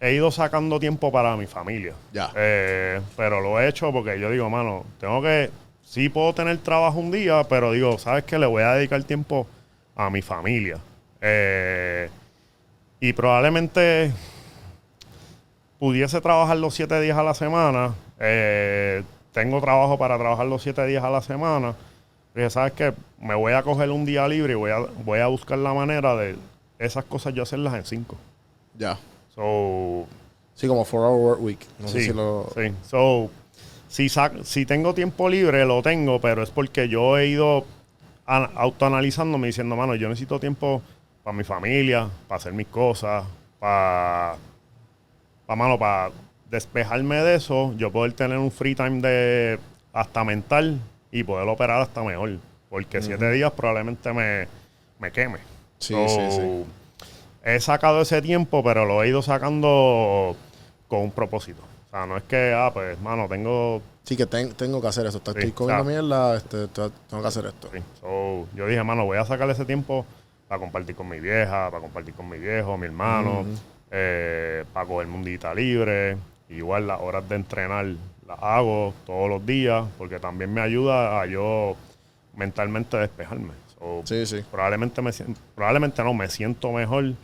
he ido sacando tiempo para mi familia. Ya. Eh, pero lo he hecho porque yo digo, mano, tengo que, sí puedo tener trabajo un día, pero digo, ¿sabes qué? Le voy a dedicar tiempo a mi familia. Eh, y probablemente pudiese trabajar los siete días a la semana. Eh, tengo trabajo para trabajar los siete días a la semana. Dije, ¿sabes qué? Me voy a coger un día libre y voy a, voy a buscar la manera de esas cosas yo hacerlas en cinco. Ya. So, Sí, como 4 Hour Work Week. No sé sí, si lo... sí. So, si, sac- si tengo tiempo libre, lo tengo, pero es porque yo he ido autoanalizándome diciendo, mano, yo necesito tiempo para mi familia, para hacer mis cosas, para, para mano, para despejarme de eso, yo poder tener un free time de hasta mental y poder operar hasta mejor. Porque siete días probablemente me, me queme. Sí, So, sí, sí. He sacado ese tiempo, pero lo he ido sacando con un propósito. O sea, no es que, ah, pues, mano, tengo... Sí, que ten- tengo que hacer eso. Estoy Sí, comiendo claro. mierda, este, te- tengo que hacer esto. sí. So, yo dije, mano, voy a sacar ese tiempo para compartir con mi vieja, para compartir con mi viejo, mi hermano, eh, para cogerme un día libre. Igual las horas de entrenar las hago todos los días, porque también me ayuda a yo mentalmente despejarme. So, Sí, sí. probablemente me probablemente no me siento mejor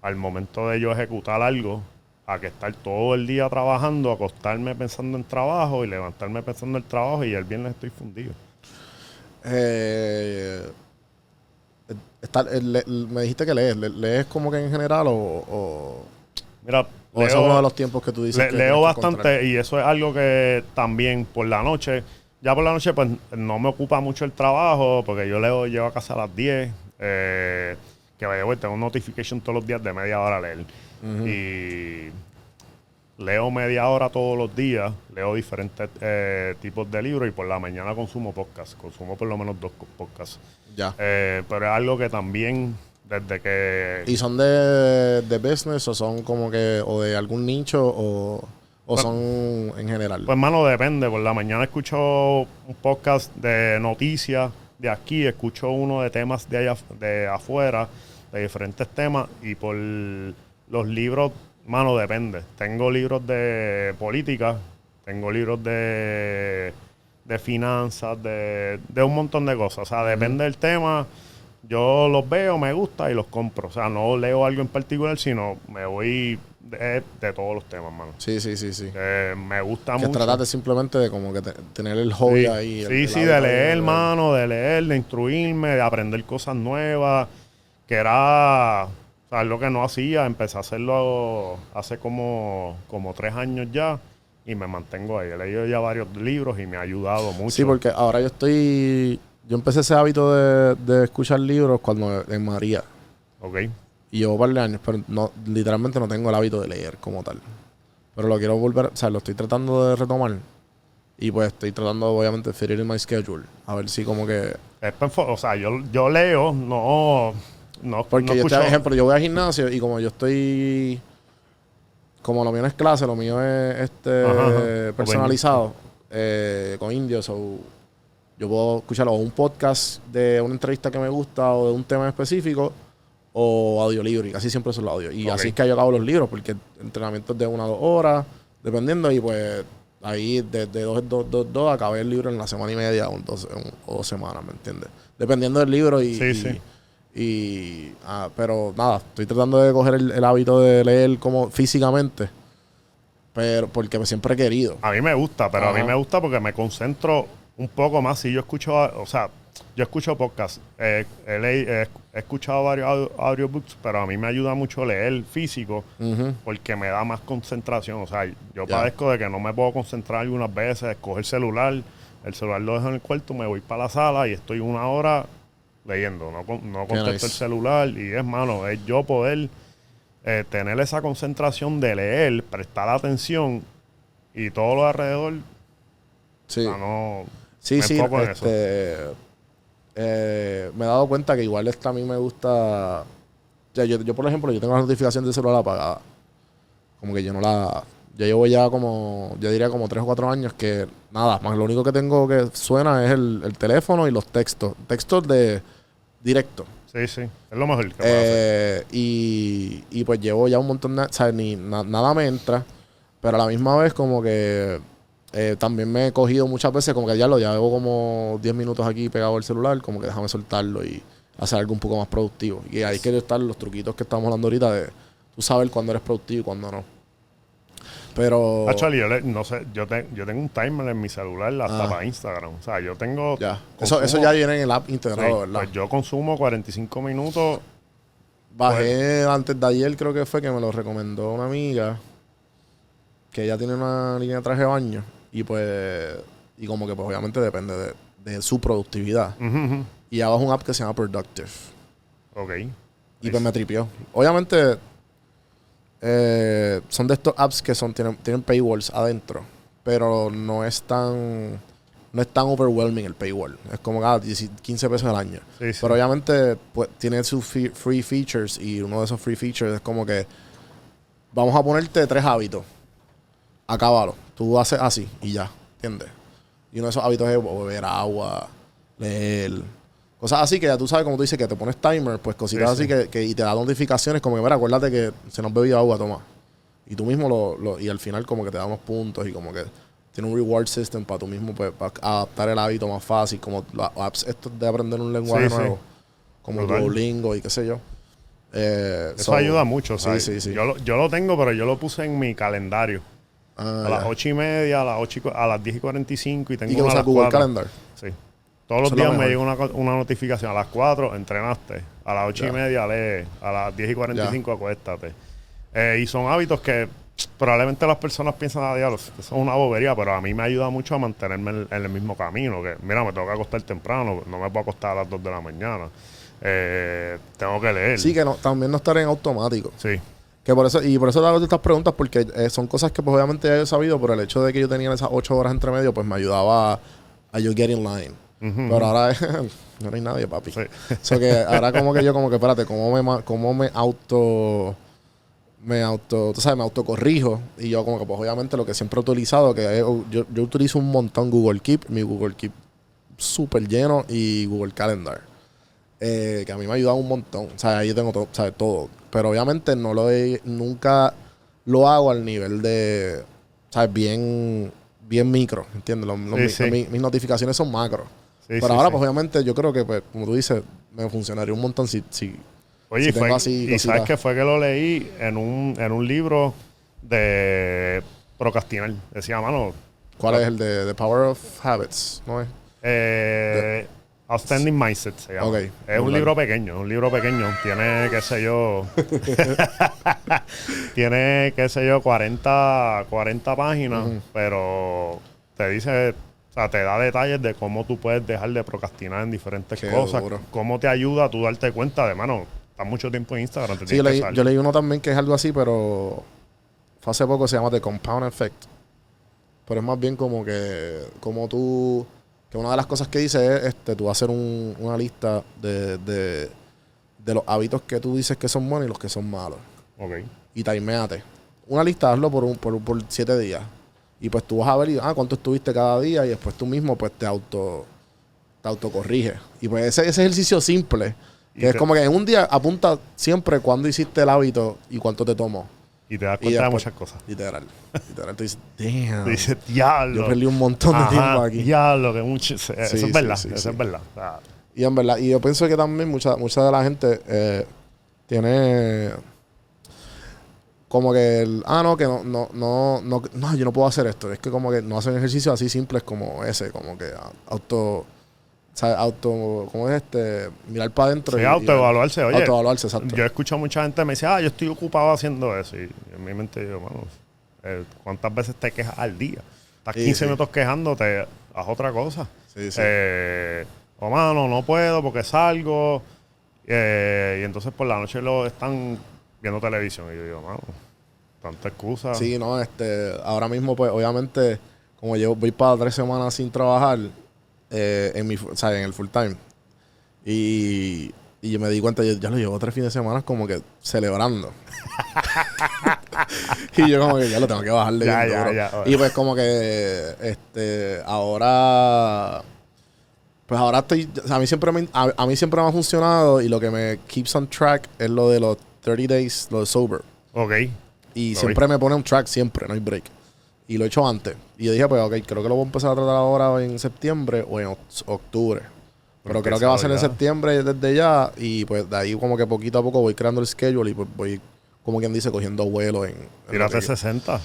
al momento de yo ejecutar algo a que estar todo el día trabajando, acostarme pensando en trabajo y levantarme pensando en el trabajo y el viernes estoy fundido. Eh, está- eh, le- me dijiste que lees. ¿Le- ¿Lees como que en general o, o, Mira, o ese es uno de los tiempos que tú dices? Que leo bastante encontrar? y eso es algo que también por la noche, ya por la noche pues no me ocupa mucho el trabajo porque yo leo, llego a casa a las 10, eh, que vaya, güey, tengo un notification todos los días de media hora a leer. Y leo media hora todos los días, leo diferentes eh, tipos de libros y por la mañana consumo podcast, consumo por lo menos dos podcasts. Ya. Eh, pero es algo que también desde que... ¿Y son de, de business o son como que o de algún nicho o, o Pues- son en general? Pues, mano, depende. Por la mañana escucho un podcast de noticias de aquí, escucho uno de temas de allá de afuera, de diferentes temas, y por los libros, mano, depende. Tengo libros de política, tengo libros de, de finanzas, de, de un montón de cosas. O sea, depende del tema. Yo los veo, me gusta y los compro. O sea, no leo algo en particular, sino me voy de, de todos los temas, mano. sí, sí, sí, sí. Que me gusta Que mucho. trataste simplemente de como que te- tener el hobby Sí, ahí. sí, el sí, de leer, hermano, de leer, de instruirme, de aprender cosas nuevas, que era, o sea, lo que no hacía, empecé a hacerlo hace como, como tres años ya y me mantengo ahí. He leído ya varios libros y me ha ayudado mucho. Sí, porque ahora yo estoy. Yo empecé ese hábito de, de escuchar libros cuando en María. Ok, Y llevo un par de años, pero no, literalmente no tengo el hábito de leer como tal. Pero lo quiero volver, o sea, lo estoy tratando de retomar. Y pues estoy tratando, obviamente, de fit my schedule. A ver si como que... Es o sea, yo, yo leo, no, no, Porque no yo, escucho- ejemplo, yo voy al gimnasio y como yo estoy... Como lo mío no es clase, lo mío es este Ajá, ajá. personalizado eh, con indios. O yo puedo escuchar o un podcast de una entrevista que me gusta o de un tema específico o audiolibro. Y casi siempre son los audios. Y así es que yo acabo los libros porque entrenamientos de una a dos horas, dependiendo. Y pues ahí de, de dos, dos, dos, dos acabé el libro en la semana y media o, dos, o dos semanas, ¿me entiendes? Dependiendo del libro y... Sí, y- sí. Y, ah, pero nada, estoy tratando de coger el, el hábito de leer como físicamente. Pero porque siempre he querido. A mí me gusta, pero a mí me gusta porque me concentro un poco más. Si yo escucho, o sea, yo escucho podcasts, eh, he, leí- he- he escuchado varios audio- audiobooks, pero a mí me ayuda mucho leer físico porque me da más concentración. O sea, yo Ya. padezco de que no me puedo concentrar algunas veces, coger el celular, el celular lo dejo en el cuarto, me voy para la sala y estoy una hora leyendo, no, no contesto nice. el celular y es, mano, es yo poder eh, tener esa concentración de leer, prestar atención y todo lo alrededor, Sí, o sea, no... sí, me sí. enfoco en eso. Este, eh, me he dado cuenta que igual esta a mí me gusta. o sea, yo, yo, por ejemplo, yo tengo la notificación del celular apagada. Como que yo no la. Yo llevo ya como, yo diría como tres o cuatro años que nada, más lo único que tengo que suena es el, el teléfono y los textos. Textos de directo. Sí, sí, es lo mejor que. Eh, y, y pues llevo ya un montón de... O sea, ni, na- nada me entra. Pero a la misma vez como que eh, también me he cogido muchas veces como que ya lo ya llevo como 10 minutos aquí pegado al celular. Como que déjame soltarlo y hacer algo un poco más productivo. Y ahí que estar los truquitos que estamos hablando ahorita de tú saber cuándo eres productivo y cuándo no. Pero... Actually, yo, le- no sé, yo, te- yo tengo un timer en mi celular hasta Ah. para Instagram. O sea, yo tengo... ya. Eso, eso ya viene en el app sí, integrado, ¿verdad? pues yo consumo 45 minutos Bajé antes de ayer, creo que fue que me lo recomendó una amiga. Que ella tiene una línea de traje de baño. Y pues. Y como que, pues obviamente depende de, de su productividad. Y abajo un app que se llama Productive. Ok. Y pues me tripió. Obviamente. Eh, son de estos apps que son tienen, tienen paywalls adentro. Pero no es tan. No es tan overwhelming el paywall. Es como ah, 10 15 pesos al año. Sí, sí. Pero obviamente pues, tiene sus free features y uno de esos free features es como que vamos a ponerte tres hábitos. Acábalo. Tú haces así y ya, ¿entiendes? Y uno de esos hábitos es beber agua, leer, cosas así que ya tú sabes, como tú dices, que te pones timer, pues cositas Sí, así sí. que, que- y te da notificaciones como que, mira, acuérdate que se nos bebió agua, toma. Y tú mismo lo, lo- y al final como que te da unos puntos y como que tiene un reward system para tú mismo pues, para adaptar el hábito más fácil, como las apps estos de aprender un lenguaje Sí, nuevo, como Brutal. Duolingo y qué sé yo. Eh, Eso so- ayuda mucho, Sí, ¿sabes? sí, sí. Yo, lo, yo lo tengo, pero yo lo puse en mi calendario. Ah, a las ya. 8 y media, a las, 8 y a las 10 y 45 y tengo ¿Y que una a usa las Google 4. Calendar? Sí. Todos los Eso es lo días me llega una, una notificación. A las 4 entrenaste. A las 8 y Ya. media lee. A las 10 y 45 acuéstate. Eh, y son hábitos que probablemente las personas piensan a diablo, eso es una bobería, pero a mí me ayuda mucho a mantenerme en, en el mismo camino. Que mira, me tengo que acostar temprano, no me puedo acostar a las 2 de la mañana. Eh, tengo que leer. Sí, que no, también no estar en automático. Sí. Que por eso, y por eso te hago estas preguntas, porque eh, son cosas que pues obviamente ya he sabido, pero el hecho de que yo tenía esas ocho horas entre medio, pues me ayudaba a, a yo get in line. Pero ahora no hay nadie, papi. Sí. So que ahora como que yo como que, espérate, ¿cómo me, cómo me auto... Me auto, tú sabes, me autocorrijo. Y yo como que pues obviamente lo que siempre he utilizado, que es- yo, yo utilizo un montón Google Keep, mi Google Keep súper lleno y Google Calendar. eh, que a mí me ha ayudado un montón. O sea, ahí tengo todo, ¿sabes? todo. Pero obviamente no lo he, nunca lo hago al nivel de, ¿sabes? Bien, bien micro, ¿entiendes? Los- los Sí, mi- sí. mi- mis notificaciones son macro. Sí, Pero sí, ahora, sí. pues obviamente, yo creo que, pues, como tú dices, me funcionaría un montón si, si Oye, si fue, así y sabes que fue que lo leí en un, en un libro de procrastinar. Decía, mano, ¿Cuál es el de The Power of Habits? ¿No es? eh, Outstanding Mindset se llama. Es un libro pequeño, un libro pequeño. Tiene, qué sé yo, tiene, qué sé yo, 40, 40 páginas, pero te dice, o sea, te da detalles de cómo tú puedes dejar de procrastinar en diferentes Qué cosas, duro. cómo te ayuda a tú darte cuenta de, mano, estás mucho tiempo en Instagram, te Sí, yo leí, yo leí uno también que es algo así, pero fue hace poco, se llama The Compound Effect. Pero es más bien como que, como tú, que una de las cosas que dice es, este, tú hacer un- una lista de, de, de los hábitos que tú dices que son buenos y los que son malos. Ok. Y timeate. Una lista, hazlo por, un, por, por siete días. Y pues tú vas a ver, y, ah, cuánto estuviste cada día y después tú mismo pues te auto te autocorrige. Y pues ese, ese ejercicio simple, Y que es te- como que en un día apunta siempre cuándo hiciste el hábito y cuánto te tomó. Y te das cuenta de después- muchas cosas. Literal. Literal. Tú dices, damn. Tú dices, diablo. Yo perdí un montón de Ajá, tiempo aquí. Diablo, que mucho. Eso es sí, verdad. sí, eso es verdad. Y en verdad, y yo pienso que también mucha, mucha de la gente eh, tiene como que el, ah, no, que no, no, no, no, no, yo no puedo hacer esto. Es que como que no hacen ejercicios así simples como ese, como que auto, ¿sabes? Auto, ¿cómo es este? Mirar para adentro. Sí, y- y- autoevaluarse, oye. Autoevaluarse, exacto. yo escucho a mucha gente que me dice, ah, yo estoy ocupado haciendo eso. Y en mi mente yo, mano, eh, ¿cuántas veces te quejas al día? Estás Sí, 15 sí. minutos quejándote, haz otra cosa. Sí, sí. Eh, o mano, no puedo porque salgo. Eh, y entonces por la noche lo están viendo televisión. Y yo digo, mano, tanta excusa. Sí, no, este, ahora mismo, pues, obviamente, como yo voy para tres semanas sin trabajar, eh, en mi, o sea, en el full time. Y, y yo me di cuenta, yo ya lo llevo tres fines de semana como que celebrando. y yo como que ya lo tengo que bajarle Ya, bien ya, duro. ya. Y pues como que, este, ahora... Pues ahora estoy, a mí siempre me, a, a mí siempre me ha funcionado y lo que me keeps on track es lo de los 30 days, lo de sober. Ok. Y Lo siempre me pone un track, siempre, no hay break. Y lo he hecho antes. Y yo dije, pues, ok, creo que lo voy a empezar a tratar ahora en septiembre o en oct- octubre. Pero creo que va a ser en septiembre desde ya. Y pues de ahí como que poquito a poco voy creando el schedule y pues voy, como quien dice, cogiendo vuelo en... en Tírate que- 60.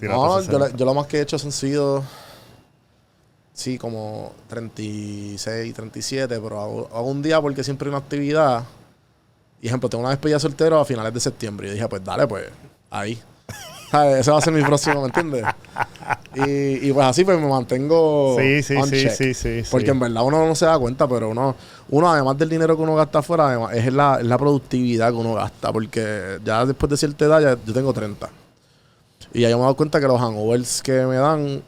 Tírate No, yo, 60. le- yo lo más que he hecho han sido... Sí, como 36, 37, pero hago, hago un día porque siempre hay una actividad. Y ejemplo, tengo una despedida soltero a finales de septiembre. Y yo dije, pues dale, pues ahí. ¿Sabes? Ese va a ser mi próximo, ¿me entiendes? Y, y pues así pues me mantengo Sí, sí, on sí, check. sí, sí, sí. Porque en verdad uno no se da cuenta, pero uno, uno además del dinero que uno gasta afuera, además, es la, es la productividad que uno gasta. Porque ya después de cierta edad, ya, yo tengo 30. Y ya yo me he dado cuenta que los hangovers que me dan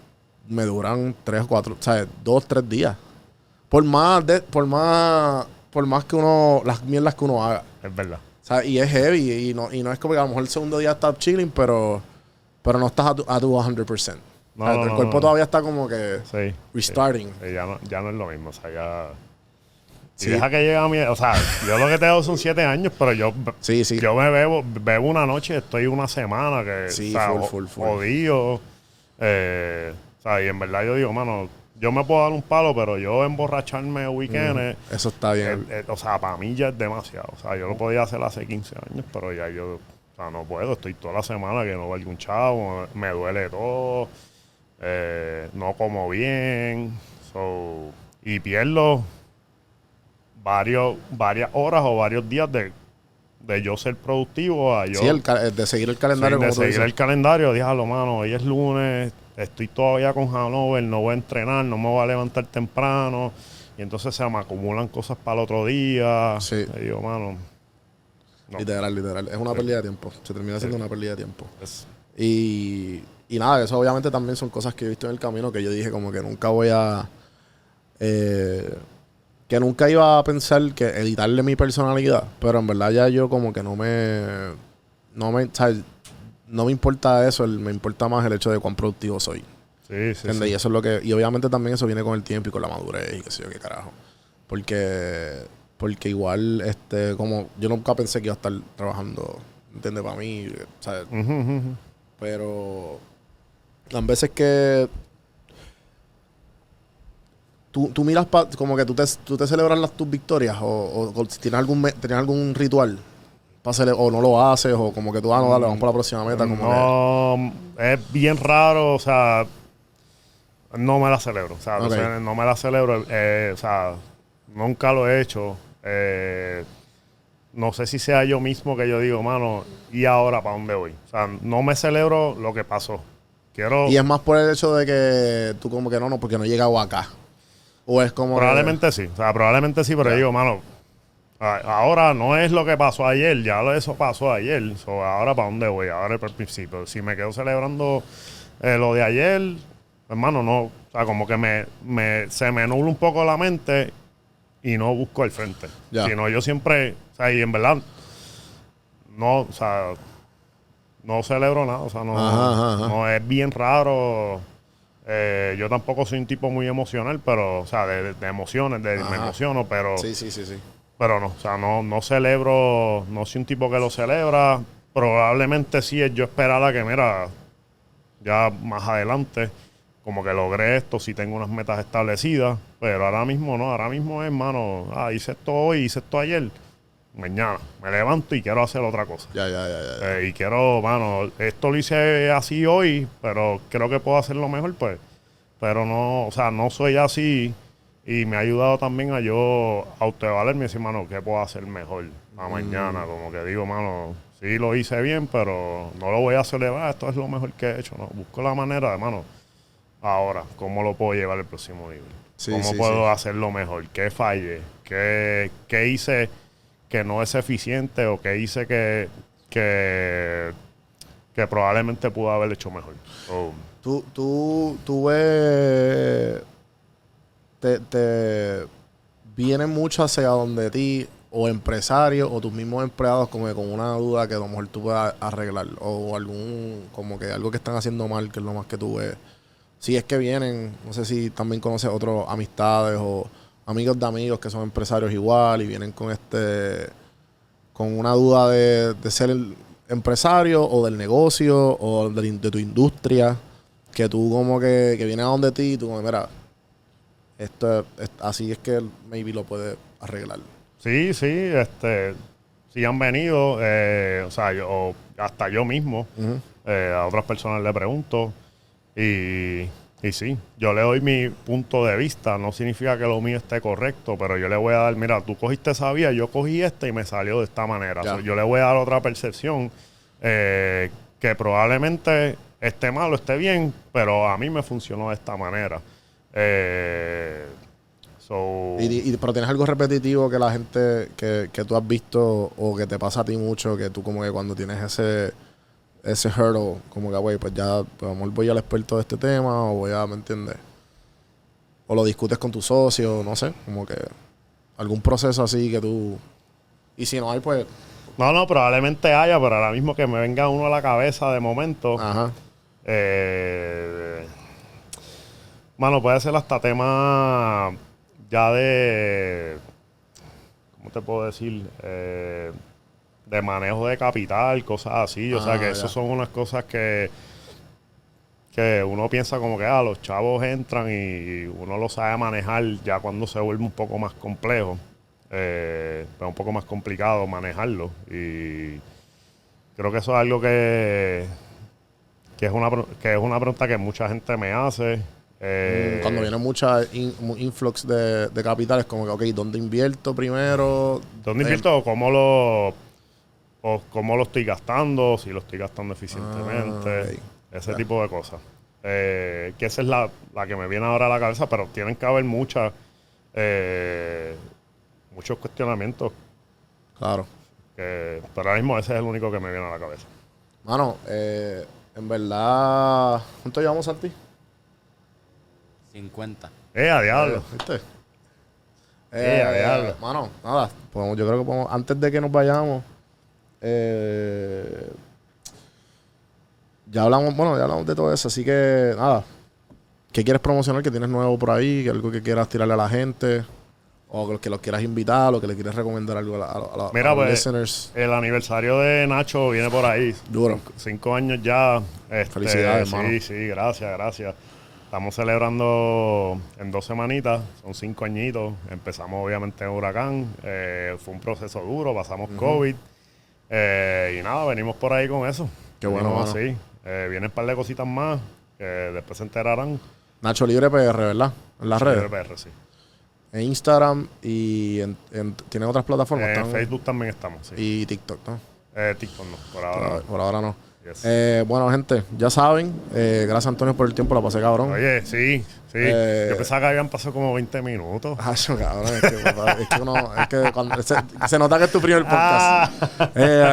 me duran 3 o 4, o sea, 2, 3 días. Por más, de, por más, por más que uno, las mierdas que uno haga. Es verdad. O sea, y es heavy. Y no, y no es como que a lo mejor el segundo día estás chilling, pero, pero no estás a tu, a tu 100%. No, O sea, no, el cuerpo todavía está como que Sí. restarting. Sí, ya, no, ya no es lo mismo. O sea, ya. Y Sí. deja que llegue a mi. O sea, yo lo que tengo son siete años, pero yo. Sí, sí. Yo me bebo, bebo una noche, estoy una semana que. Sí, o sea, full, full, full. Jodido. Eh, o sea, y en verdad yo digo, mano, yo me puedo dar un palo, pero yo emborracharme weekends, Eso está bien. eh, eh, o sea, para mí ya es demasiado. O sea, yo lo podía hacer hace 15 años, pero ya yo, o sea, no puedo. Estoy toda la semana que no valgo un chavo, me duele todo, eh, no como bien, so, y pierdo varios, varias horas o varios días de, de yo ser productivo a yo sí, el, de seguir el calendario Sí, de como tú seguir dices. el calendario, déjalo, mano. Hoy es lunes, estoy todavía con Hanover, no voy a entrenar, no me voy a levantar temprano. Y entonces se me acumulan cosas para el otro día. Sí. Y digo, mano, no. Literal, literal. Es una pérdida de tiempo. Se termina siendo una pérdida de tiempo. Y, y nada, eso obviamente también son cosas que he visto en el camino que yo dije como que nunca voy a... eh, que nunca iba a pensar que editarle mi personalidad, pero en verdad ya yo como que no me... No me, ¿sabes? No me importa eso, el- me importa más el hecho de cuán productivo soy. sí, sí, sí. Y eso es lo que. Y obviamente también eso viene con el tiempo y con la madurez y qué sé yo qué carajo. Porque. Porque igual, este, como yo nunca pensé que iba a estar trabajando, ¿entiendes? Para mí, ¿sabes? Pero las veces que tú, tú miras pa- como que tú te, tú te celebras las, tus victorias o, o- o si tienes algún, tienes algún ritual o no lo haces o como que tú, ah, no, dale, vamos por la próxima meta. Como que, No, es bien raro, o sea, no me la celebro. O sea, no me la celebro. eh, o sea, nunca lo he hecho. eh, no sé si sea yo mismo que yo digo, mano, ¿y ahora para dónde voy? O sea, no me celebro lo que pasó. Quiero. y es más por el hecho de que tú como que no, no, porque no he llegado acá. O es como... que- Probablemente sí, o sea, probablemente sí, pero digo, mano, ahora no es lo que pasó ayer, ya eso pasó ayer, so, ahora para dónde voy, ahora el principio, si me quedo celebrando eh, lo de ayer, hermano, no, o sea, como que me, me- se me nubla un poco la mente y no busco el frente, Ya. sino yo siempre, o sea, y en verdad, no, o sea, no celebro nada, o sea, no, Ajá, ajá, ajá. no es bien raro. Eh, yo tampoco soy un tipo muy emocional, pero, o sea, de, de- emociones, de, me emociono, pero, Sí, sí, sí, sí. Pero no, o sea, no, no celebro, no soy un tipo que lo celebra. Probablemente sí es yo esperara que, mira, ya más adelante, como que logré esto, si tengo unas metas establecidas, pero ahora mismo no, ahora mismo es, mano, ah, hice esto hoy, hice esto ayer, mañana me levanto y quiero hacer otra cosa. Ya, ya, ya, ya. ya. Eh, y quiero, mano, esto lo hice así hoy, pero creo que puedo hacerlo mejor, pues. Pero no, o sea, no soy así. Y me ha ayudado también a yo autoevaluarme y decir, mano, ¿qué puedo hacer mejor a mañana? Como que digo, mano, sí lo hice bien, pero no lo voy a celebrar, esto es lo mejor que he hecho. No, busco la manera de, mano, ahora, ¿cómo lo puedo llevar al próximo nivel? Sí, ¿Cómo sí, puedo sí. hacerlo mejor? ¿Qué fallé? ¿Qué, qué hice que no es eficiente o qué hice que, que, que probablemente pudo haber hecho mejor? Tú, tú, tú ves. Te, te viene mucho hacia donde ti, o empresarios, o tus mismos empleados, como que con una duda que a lo mejor tú puedas arreglar, o algún, como que algo que están haciendo mal, que es lo más que tú ves. Si es que vienen, no sé si también conoces otros amistades o amigos de amigos que son empresarios igual y vienen con este con una duda de, de ser empresario o del negocio o de tu industria, que tú como que, que viene a donde ti y tú como, mira, esto es- es- así es que maybe lo puedes arreglar. sí, sí, este, sí han venido, eh, o sea, yo, hasta yo mismo, eh, a otras personas le pregunto y, y sí, yo le doy mi punto de vista, no significa que lo mío esté correcto, pero yo le voy a dar, mira, tú cogiste esa vía, yo cogí esta y me salió de esta manera. Yo le voy a dar otra percepción eh, que probablemente esté mal o esté bien, pero a mí me funcionó de esta manera. Eh, so, Y, y- pero tienes algo repetitivo que la gente, que, que tú has visto o que te pasa a ti mucho, que tú como que cuando tienes ese ese hurdle, como que, güey, pues ya, pues a lo mejor voy al experto de este tema o voy a, ¿me entiendes? O lo discutes con tu socio, no sé, como que algún proceso así que tú... Y si no hay, pues... No, no, probablemente haya, pero ahora mismo que me venga uno a la cabeza de momento. Ajá. Eh, mano, puede ser hasta tema ya de. ¿Cómo te puedo decir? Eh, de manejo de capital, cosas así. o sea Ah, que esas son unas cosas que. que uno piensa como que ah, los chavos entran y uno lo sabe manejar ya cuando se vuelve un poco más complejo, eh, un poco más complicado manejarlo. Y creo que eso es algo que, que, es, una, que es una pregunta que mucha gente me hace. Eh, Cuando viene mucha in- mu- influx de, de capitales, como que, ok, ¿dónde invierto primero? ¿Dónde Eh, invierto o cómo lo, o cómo lo estoy gastando? Si lo estoy gastando eficientemente. Ah. Ese tipo de cosas. Eh, que esa es la, la que me viene ahora a la cabeza, pero tienen que haber muchas, eh, muchos cuestionamientos. Claro. Que, pero ahora mismo ese es el único que me viene a la cabeza. Mano, en verdad. ¿Cuánto llevamos, Santi? 50. ¡Eh, a diablo! Eh, ¿Viste? Eh, a diablo. Mano, nada. podemos- yo creo que podemos, antes de que nos vayamos, eh, ya hablamos, bueno, ya hablamos de todo eso, así que nada. ¿Qué quieres promocionar? ¿Qué tienes nuevo por ahí? ¿Algo que quieras tirarle a la gente? ¿O que los- que los quieras invitar? ¿O que le quieres recomendar algo a, la- a la- a la- Mira, a los pues, listeners? El aniversario de Nacho viene por ahí. Duro. Cinco, cinco años ya. Este, Felicidades, Sí, hermano. sí, gracias, gracias. Estamos celebrando en dos semanitas, son cinco añitos. Empezamos obviamente en Huracán, eh, fue un proceso duro, pasamos COVID. eh, y nada, venimos por ahí con eso. Qué bueno, Venimos así. Eh, vienen un par de cositas más que después se enterarán. Nacho Libre PR, ¿verdad? En las redes. PR, sí. En Instagram y en, en- ¿tienen otras plataformas? En Facebook también estamos, sí. Y TikTok, ¿no? Eh, TikTok no, por ahora. Por, no. por ahora no. Yes. Eh, bueno, gente, ya saben. eh, gracias, Antonio, por el tiempo. La pasé cabrón. Oye, sí, sí. Eh, Yo pensaba que habían pasado como 20 minutos. Ah, cabrón, es que, papá, es que uno- es que cuando- se, se nota que es tu primer podcast. Ah. Eh,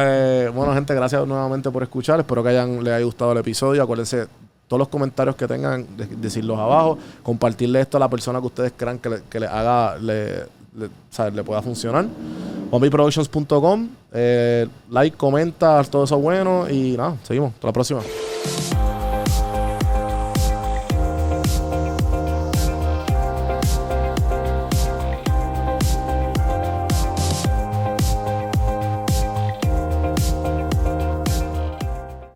eh, bueno, gente, gracias nuevamente por escuchar. Espero que hayan, les haya gustado el episodio. Acuérdense, todos los comentarios que tengan, de- decirlos abajo. Compartirle esto a la persona que ustedes crean que le, que le haga, le, le, pueda funcionar. BombieProductions.com. Eh, like, comenta, todo eso bueno. Y nada, seguimos. Hasta la próxima.